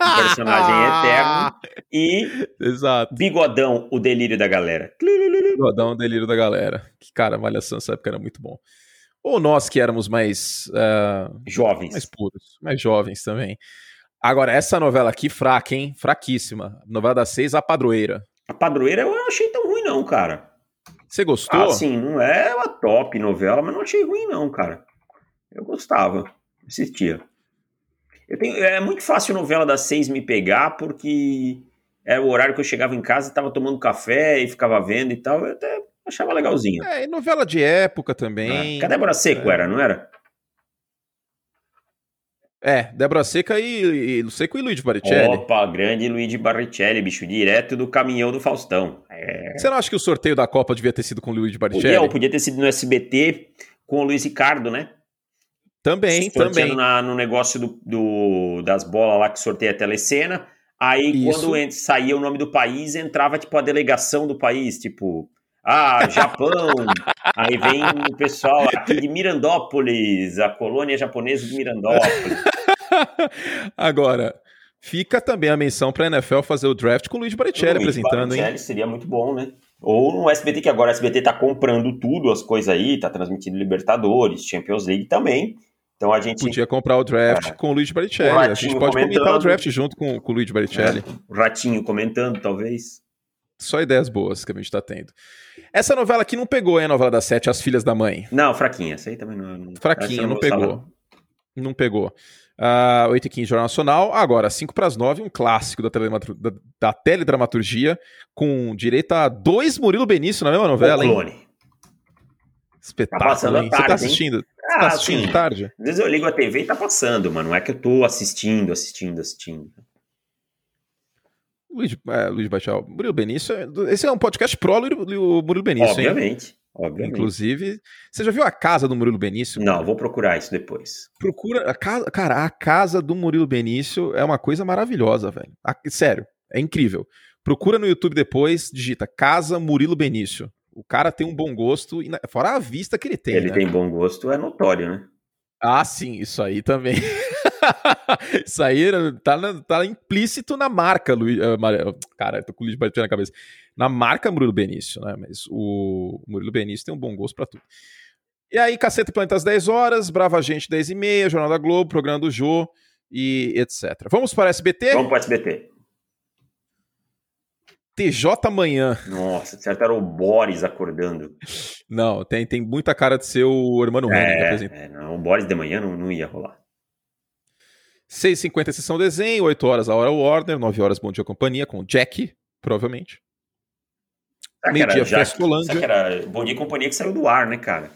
Speaker 2: Um personagem eterno. E
Speaker 1: Exato.
Speaker 2: Bigodão, o delírio da galera.
Speaker 1: Dá um delírio da galera. Que, cara, Malhação nessa época era muito bom. Ou nós que éramos mais, ah,
Speaker 2: Jovens.
Speaker 1: mais puros, mais jovens também. Agora, essa novela aqui, fraca, hein? Fraquíssima. Novela das seis, A Padroeira.
Speaker 2: A Padroeira eu não achei tão ruim, não, cara.
Speaker 1: Você gostou?
Speaker 2: Ah, sim, não é uma top novela, mas não achei ruim, não, cara. Eu gostava. Assistia. Eu tenho, é muito fácil novela das seis me pegar, porque era o horário que eu chegava em casa, tava tomando café e ficava vendo e tal. Eu até achava legalzinho.
Speaker 1: É, e novela de época também.
Speaker 2: Ah, Cadê a Débora Seco? Era, não era?
Speaker 1: É, Débora Seca e, e Seco e Luigi Baricelli.
Speaker 2: Opa, grande Luigi Barrichelli, bicho, direto do caminhão do Faustão. É.
Speaker 1: Você não acha que o sorteio da Copa devia ter sido com o Luigi
Speaker 2: Podia,
Speaker 1: Baricelli?
Speaker 2: ou podia ter sido no SBT com o Luiz Ricardo, né?
Speaker 1: Também, também.
Speaker 2: na- no negócio do, do- das bolas lá que sorteia a telecena. Aí,
Speaker 1: Isso.
Speaker 2: quando saía o nome do país, entrava, tipo, a delegação do país, tipo, ah, Japão. aí vem o pessoal aqui de Mirandópolis, a colônia japonesa de Mirandópolis.
Speaker 1: Agora, fica também a menção pra NFL fazer o draft com o Luigi Baricelli
Speaker 2: Luiz
Speaker 1: apresentando, hein?
Speaker 2: Baricelli Seria muito bom, né? Ou no SBT, que agora o SBT tá comprando tudo, as coisas aí, tá transmitindo Libertadores, Champions League também. Então a gente.
Speaker 1: Podia comprar o draft
Speaker 2: É.
Speaker 1: com o Luigi Baricelli.
Speaker 2: O
Speaker 1: A gente pode comentar o draft junto com, com o Luigi Baricelli.
Speaker 2: O Ratinho comentando, talvez.
Speaker 1: Só ideias boas que a gente tá tendo. Essa novela aqui não pegou, hein? A novela das sete, As Filhas da Mãe.
Speaker 2: Não, fraquinha. Essa aí também não. não eu
Speaker 1: não
Speaker 2: gostava,
Speaker 1: pegou. Não pegou. Ah, 8 e 15 Jornal Nacional. Agora, 5 para as 9, um clássico da, teledramatur- da, da teledramaturgia, com direito a dois Murilo Benício na mesma
Speaker 2: O
Speaker 1: novela, hein?
Speaker 2: Tá
Speaker 1: Espetáculo,
Speaker 2: passando à
Speaker 1: hein? Você tá
Speaker 2: tarde, hein?
Speaker 1: assistindo? Você
Speaker 2: Ah,
Speaker 1: tá assistindo
Speaker 2: sim.
Speaker 1: de tarde?
Speaker 2: Às vezes eu ligo a TV e tá passando, mano. Não é que eu tô assistindo, assistindo, assistindo.
Speaker 1: Luiz, é, Luiz Baixal. Murilo Benício. é- Esse é um podcast pró Lu- Lu- Murilo Benício, hein?
Speaker 2: obviamente. Obviamente.
Speaker 1: Inclusive, você já viu a casa do Murilo Benício?
Speaker 2: Não, vou procurar isso depois.
Speaker 1: Procura. A casa, cara, a casa do Murilo Benício é uma coisa maravilhosa, velho. A- sério, é incrível. Procura no YouTube depois, digita Casa Murilo Benício. O cara tem um bom gosto, e fora a vista que ele tem.
Speaker 2: Ele
Speaker 1: né?
Speaker 2: tem bom gosto, é notório, né?
Speaker 1: Ah, sim, isso aí também. isso aí tá, tá implícito na marca, Luiz. eh, Cara, eu tô com o Luiz Bartolomeu na cabeça. Na marca Murilo Benício, né? Mas o Murilo Benício tem um bom gosto pra tudo. E aí, Caceta Planeta às 10 horas, Brava Gente 10 e meia, Jornal da Globo, Programa do Jô e etc. Vamos para SBT?
Speaker 2: Vamos pro SBT.
Speaker 1: TJ amanhã.
Speaker 2: Nossa, certo era o Boris acordando.
Speaker 1: Não, tem, tem muita cara de ser o Hermano Henrique
Speaker 2: É,
Speaker 1: apresentando.
Speaker 2: é, não, o Boris de manhã não, não ia rolar.
Speaker 1: 6h50 sessão desenho, 8 horas a hora Warner, 9 horas Bom Dia Companhia com Jack, provavelmente. Meio-dia,
Speaker 2: que era Bom Dia e Companhia que saiu do ar, né, cara?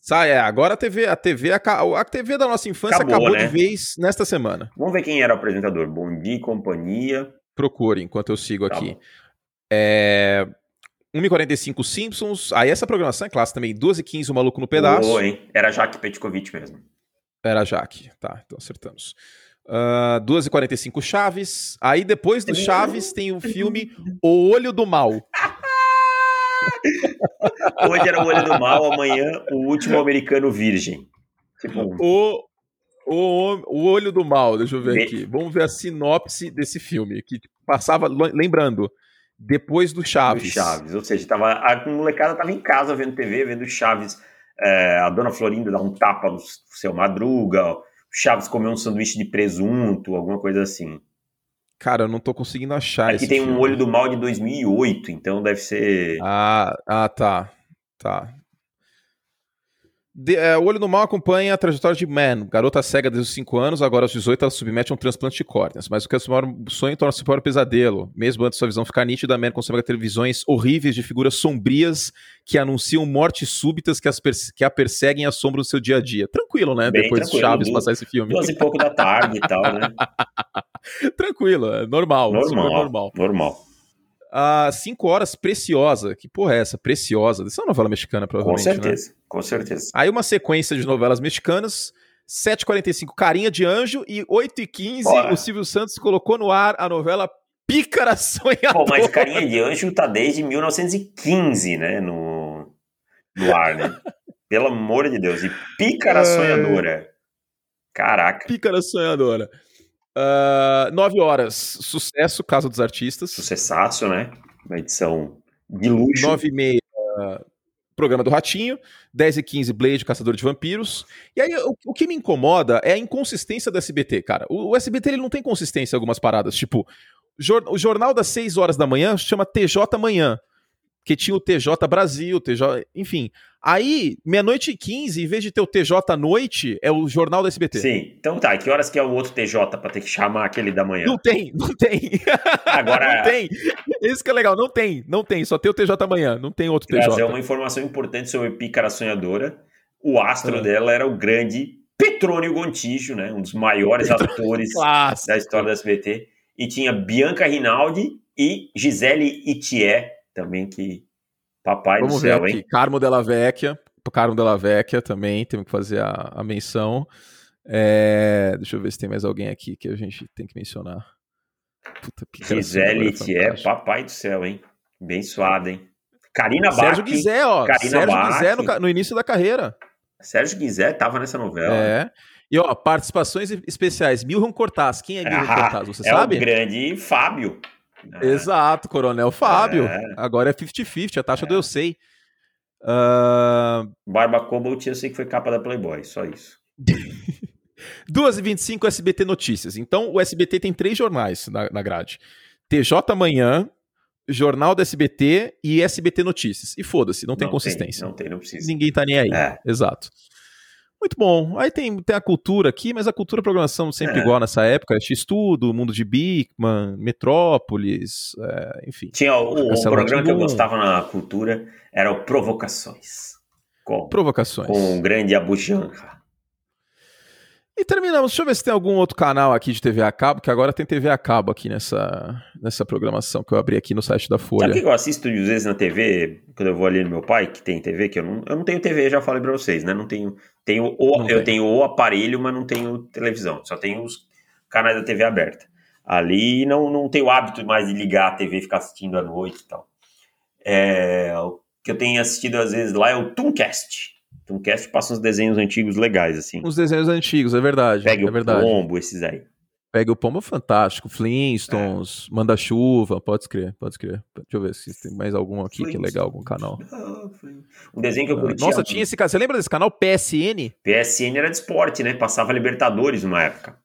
Speaker 1: Sai, é, agora a TV, a TV, aca- a TV da nossa infância
Speaker 2: Acabou,
Speaker 1: acabou,
Speaker 2: né?
Speaker 1: de vez nesta semana.
Speaker 2: Vamos ver quem era o apresentador. Bom Dia e Companhia.
Speaker 1: Procure enquanto eu sigo
Speaker 2: Tá
Speaker 1: aqui.
Speaker 2: bom.
Speaker 1: É, 1h45 Simpsons, aí essa programação é clássica também, 12h15 O Maluco no Pedaço.
Speaker 2: Boa, hein? Era Jaque Petkovic mesmo.
Speaker 1: Era Jaque, tá, então acertamos. Ah, 2h45 Chaves, aí depois do Chaves tem o filme O Olho do Mal.
Speaker 2: Hoje era o Olho do Mal, amanhã o último americano virgem. Tipo,
Speaker 1: O, o, o Olho do Mal, deixa eu ver aqui. Vamos ver a sinopse desse filme, que passava, lembrando, depois do
Speaker 2: do
Speaker 1: Chaves.
Speaker 2: Chaves. Ou seja, tava, a molecada tava em casa vendo TV, vendo Chaves. é, a dona Florinda dá um tapa no seu Madruga, o Chaves comeu um sanduíche de presunto, alguma coisa assim.
Speaker 1: Cara, eu não tô conseguindo achar
Speaker 2: Aqui tem filme. um Olho do Mal de 2008, então deve ser.
Speaker 1: Ah, ah tá. Tá. De, é, o Olho no Mal acompanha a trajetória de Man, garota cega desde os 5 anos, agora aos 18 ela submete a um transplante de córneas. Mas o que é o seu maior sonho torna-se o maior pesadelo. Mesmo antes de sua visão ficar nítida, Man consegue ter visões horríveis de figuras sombrias que anunciam mortes súbitas que, as que a perseguem e assombram o seu dia a dia. Tranquilo, né?
Speaker 2: Bem
Speaker 1: Depois
Speaker 2: tranquilo,
Speaker 1: de Chaves passar esse filme.
Speaker 2: Duas e pouco da tarde e tal, né?
Speaker 1: tranquilo, é normal.
Speaker 2: Normal.
Speaker 1: normal.
Speaker 2: Normal
Speaker 1: a 5 horas Preciosa. Que porra é essa? Preciosa. Isso é uma novela mexicana, provavelmente.
Speaker 2: Com certeza,
Speaker 1: né?
Speaker 2: com certeza.
Speaker 1: Aí uma sequência de novelas mexicanas. 7h45, Carinha de Anjo. E 8h15, o Silvio Santos colocou no ar a novela Pícara Sonhadora. Pô,
Speaker 2: mas Carinha de Anjo tá desde 1915, né? No, no ar, né? Pelo amor de Deus. E Pícara é... Sonhadora. Caraca.
Speaker 1: Pícara Sonhadora. Uh, nove horas, sucesso, Casa dos Artistas.
Speaker 2: Sucessaço, né? Uma edição de luxo.
Speaker 1: Nove e meia, uh, programa do Ratinho. Dez e quinze, Blade, Caçador de Vampiros. E aí, o, o, que me incomoda é a inconsistência do SBT, cara. O, o SBT ele não tem consistência em algumas paradas. Tipo, jor, o jornal das seis horas da manhã chama TJ Manhã que tinha o TJ Brasil, TJ, enfim. Aí, meia-noite e 15, em vez de ter o TJ à noite, é o jornal da SBT.
Speaker 2: Sim. Então tá, que horas que é o outro TJ pra ter que chamar aquele da manhã?
Speaker 1: Não tem, não tem.
Speaker 2: Agora.
Speaker 1: não tem. Isso que é legal, não tem, não tem. Só tem o TJ amanhã, não tem outro TJ.
Speaker 2: Trazer uma informação importante sobre Pícara Sonhadora. O astro é. dela era o grande Petrônio Gontijo, né? Um dos maiores atores da história da SBT. E tinha Bianca Rinaldi e Gisele Itier também que. Papai
Speaker 1: Vamos
Speaker 2: do céu,
Speaker 1: ver aqui.
Speaker 2: hein?
Speaker 1: Carmo Della Vecchia. Carmo Della Vecchia também, temos que fazer a, a menção. É, deixa eu ver se tem mais alguém aqui que a gente tem que mencionar.
Speaker 2: Puta, Gisele é papai do céu, hein? Suado, hein? Karina Bach.
Speaker 1: Sérgio Guizé, ó. Karina Sérgio Bach. Guizé no, no, início da carreira.
Speaker 2: Sérgio Guizé tava nessa novela.
Speaker 1: É. E ó, participações especiais. Milton Cortaz. Quem é Milton ah, Cortaz? Você é sabe?
Speaker 2: É o grande Fábio.
Speaker 1: É. Exato, Coronel Fábio. É. Agora é 50-50, a taxa é. do eu sei.
Speaker 2: Uh... Barba Cobalt, eu sei que foi capa da Playboy, só isso.
Speaker 1: 2h25 SBT Notícias. Então, o SBT tem três jornais na, na grade: TJ Manhã, Jornal do SBT e SBT Notícias. E foda-se, não tem não consistência.
Speaker 2: Tem, não tem, não precisa.
Speaker 1: Ninguém tá nem aí. É. Exato. Muito bom. Aí tem, tem a cultura aqui, mas a cultura programação sempre é. igual nessa época. X-Tudo, Mundo de Bigman, Metrópolis, é, enfim.
Speaker 2: Tinha o, o programa que eu gostava na cultura, era o Provocações.
Speaker 1: Com, Provocações.
Speaker 2: Com o grande Abu Janra.
Speaker 1: E terminamos. Deixa eu ver se tem algum outro canal aqui de TV a cabo, que agora tem TV a cabo aqui nessa, nessa programação que eu abri aqui no site da Folha.
Speaker 2: Sabe o que eu assisto às vezes na TV, quando eu vou ali no meu pai, que tem TV, que eu não, eu não tenho TV, já falei pra vocês, né? Não tenho. tenho o, não eu tenho o aparelho, mas não tenho televisão. Só tenho os canais da TV aberta. Ali não, não tenho o hábito mais de ligar a TV e ficar assistindo à noite e tal. É, o que eu tenho assistido às vezes lá é o Tooncast. Tooncast passa uns desenhos antigos legais, assim.
Speaker 1: Uns desenhos antigos, é verdade.
Speaker 2: Pega
Speaker 1: é
Speaker 2: o
Speaker 1: verdade.
Speaker 2: pombo, esses aí.
Speaker 1: Pega o pombo fantástico, Flintstones, é. Manda-Chuva, pode escrever, pode escrever. Deixa eu ver se tem mais algum aqui que é legal, algum canal.
Speaker 2: Um desenho que eu curti.
Speaker 1: Nossa, tinha esse canal, você lembra desse canal PSN?
Speaker 2: PSN era de esporte, né? Passava Libertadores numa época.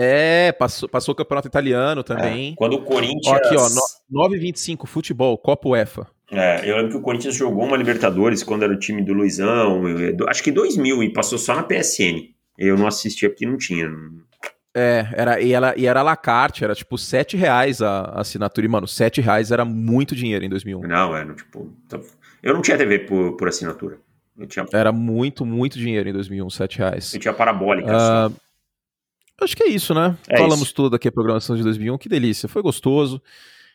Speaker 1: É, passou, passou o campeonato italiano também.
Speaker 2: É. Quando o Corinthians.
Speaker 1: Ó, aqui, ó, 9,25, futebol, Copa UEFA.
Speaker 2: É, eu lembro que o Corinthians jogou uma Libertadores quando era o time do Luizão, acho que 2000, e passou só na PSN. Eu não assistia porque não tinha.
Speaker 1: É, era, e, ela, e era la carte, era tipo 7 reais a, a assinatura. E, mano, 7 reais era muito dinheiro em 2001.
Speaker 2: Não, era tipo. Eu não tinha TV por, por assinatura. Tinha...
Speaker 1: Era muito, muito dinheiro em 2001, 7 reais.
Speaker 2: Eu tinha parabólica. Uh,
Speaker 1: acho que é isso, né? É Falamos isso. tudo aqui a programação de 2001. Que delícia, foi gostoso.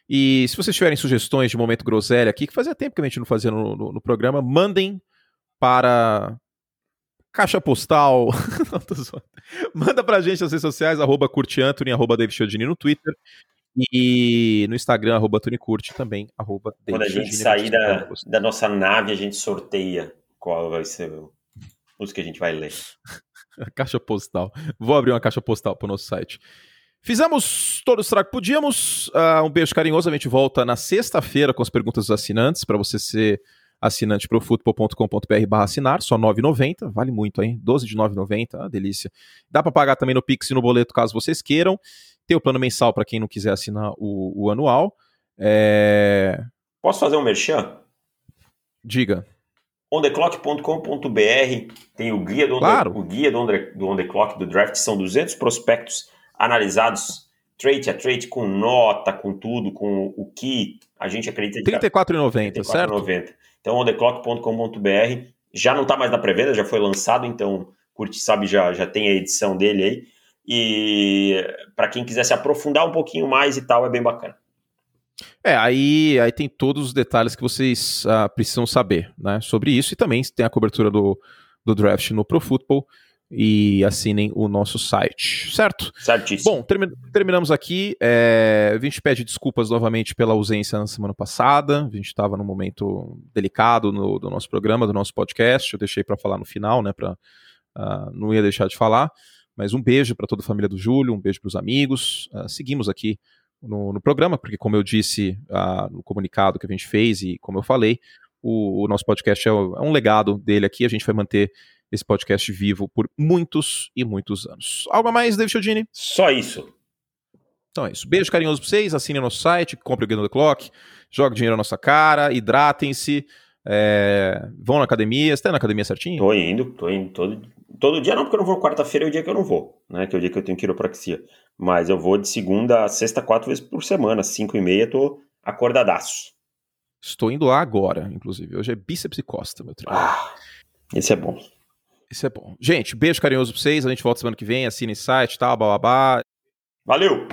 Speaker 1: E se vocês tiverem sugestões de momento groselha aqui, que fazia tempo que a gente não fazia no, no, no programa, mandem para caixa postal. Manda pra gente nas redes sociais, arroba curteantony, arroba David no Twitter. E no Instagram, arroba Curte também, arroba
Speaker 2: Quando a gente sair da, da nossa nave, a gente sorteia qual vai ser os que a gente vai ler.
Speaker 1: caixa postal. Vou abrir uma caixa postal pro nosso site. Fizemos todo o estrago que podíamos. Uh, um beijo carinhoso. A gente volta na sexta-feira com as perguntas dos assinantes, para você ser assinante pro futebol.com.br barra assinar, só 9,90, vale muito, hein? 12 de 9,90, ah, delícia. Dá para pagar também no Pix e no boleto, caso vocês queiram. Tem o plano mensal para quem não quiser assinar o, o anual. É...
Speaker 2: Posso fazer um merchan?
Speaker 1: Diga.
Speaker 2: ondeclock.com.br tem o guia do,
Speaker 1: claro.
Speaker 2: o guia do, on, do On The Clock do draft, são 200 prospectos analisados trade a trade com nota, com tudo, com o que a gente acredita.
Speaker 1: R$ 34,90, certo?
Speaker 2: 34,90. Então, ondeclock.com.br já não está mais na pré-venda, já foi lançado, então Curte Sabe já, já tem a edição dele aí. E para quem quiser se aprofundar um pouquinho mais e tal, é bem bacana.
Speaker 1: É, aí, aí tem todos os detalhes que vocês uh, precisam saber né, sobre isso e também tem a cobertura do, do draft no Pro Football e assinem o nosso site, certo?
Speaker 2: Certíssimo.
Speaker 1: Bom, termi terminamos aqui. É, a gente pede desculpas novamente pela ausência na semana passada. A gente estava num momento delicado no, do nosso programa, do nosso podcast. Eu deixei para falar no final, né? Pra, uh, não ia deixar de falar. Mas um beijo para toda a família do Júlio, um beijo para os amigos. Uh, seguimos aqui no, no, programa, porque, como eu disse uh, no comunicado que a gente fez e como eu falei, o, o nosso podcast é, é um legado dele aqui. A gente vai manter esse podcast vivo por muitos e muitos anos. Algo a mais, David Chiodini?
Speaker 2: Só isso.
Speaker 1: Então é isso. Beijo carinhoso pra vocês, assinem nosso site, compre o Game the Clock, jogue dinheiro na nossa cara, hidratem-se, é... vão na academia. Você tá na academia certinho?
Speaker 2: Tô indo, tô indo todo, todo dia não, porque eu não vou quarta-feira é o dia que eu não vou, né? Que é o dia que eu tenho quiropraxia. Mas eu vou de segunda a sexta, quatro vezes por semana, cinco e meia, tô acordadaço.
Speaker 1: Estou indo lá agora, inclusive. Hoje é bíceps e costa, meu treino.
Speaker 2: Ah, esse é bom.
Speaker 1: Isso é bom. Gente, beijo carinhoso pra vocês. A gente volta semana que vem. Assine o site, tal, bababá.
Speaker 2: Valeu!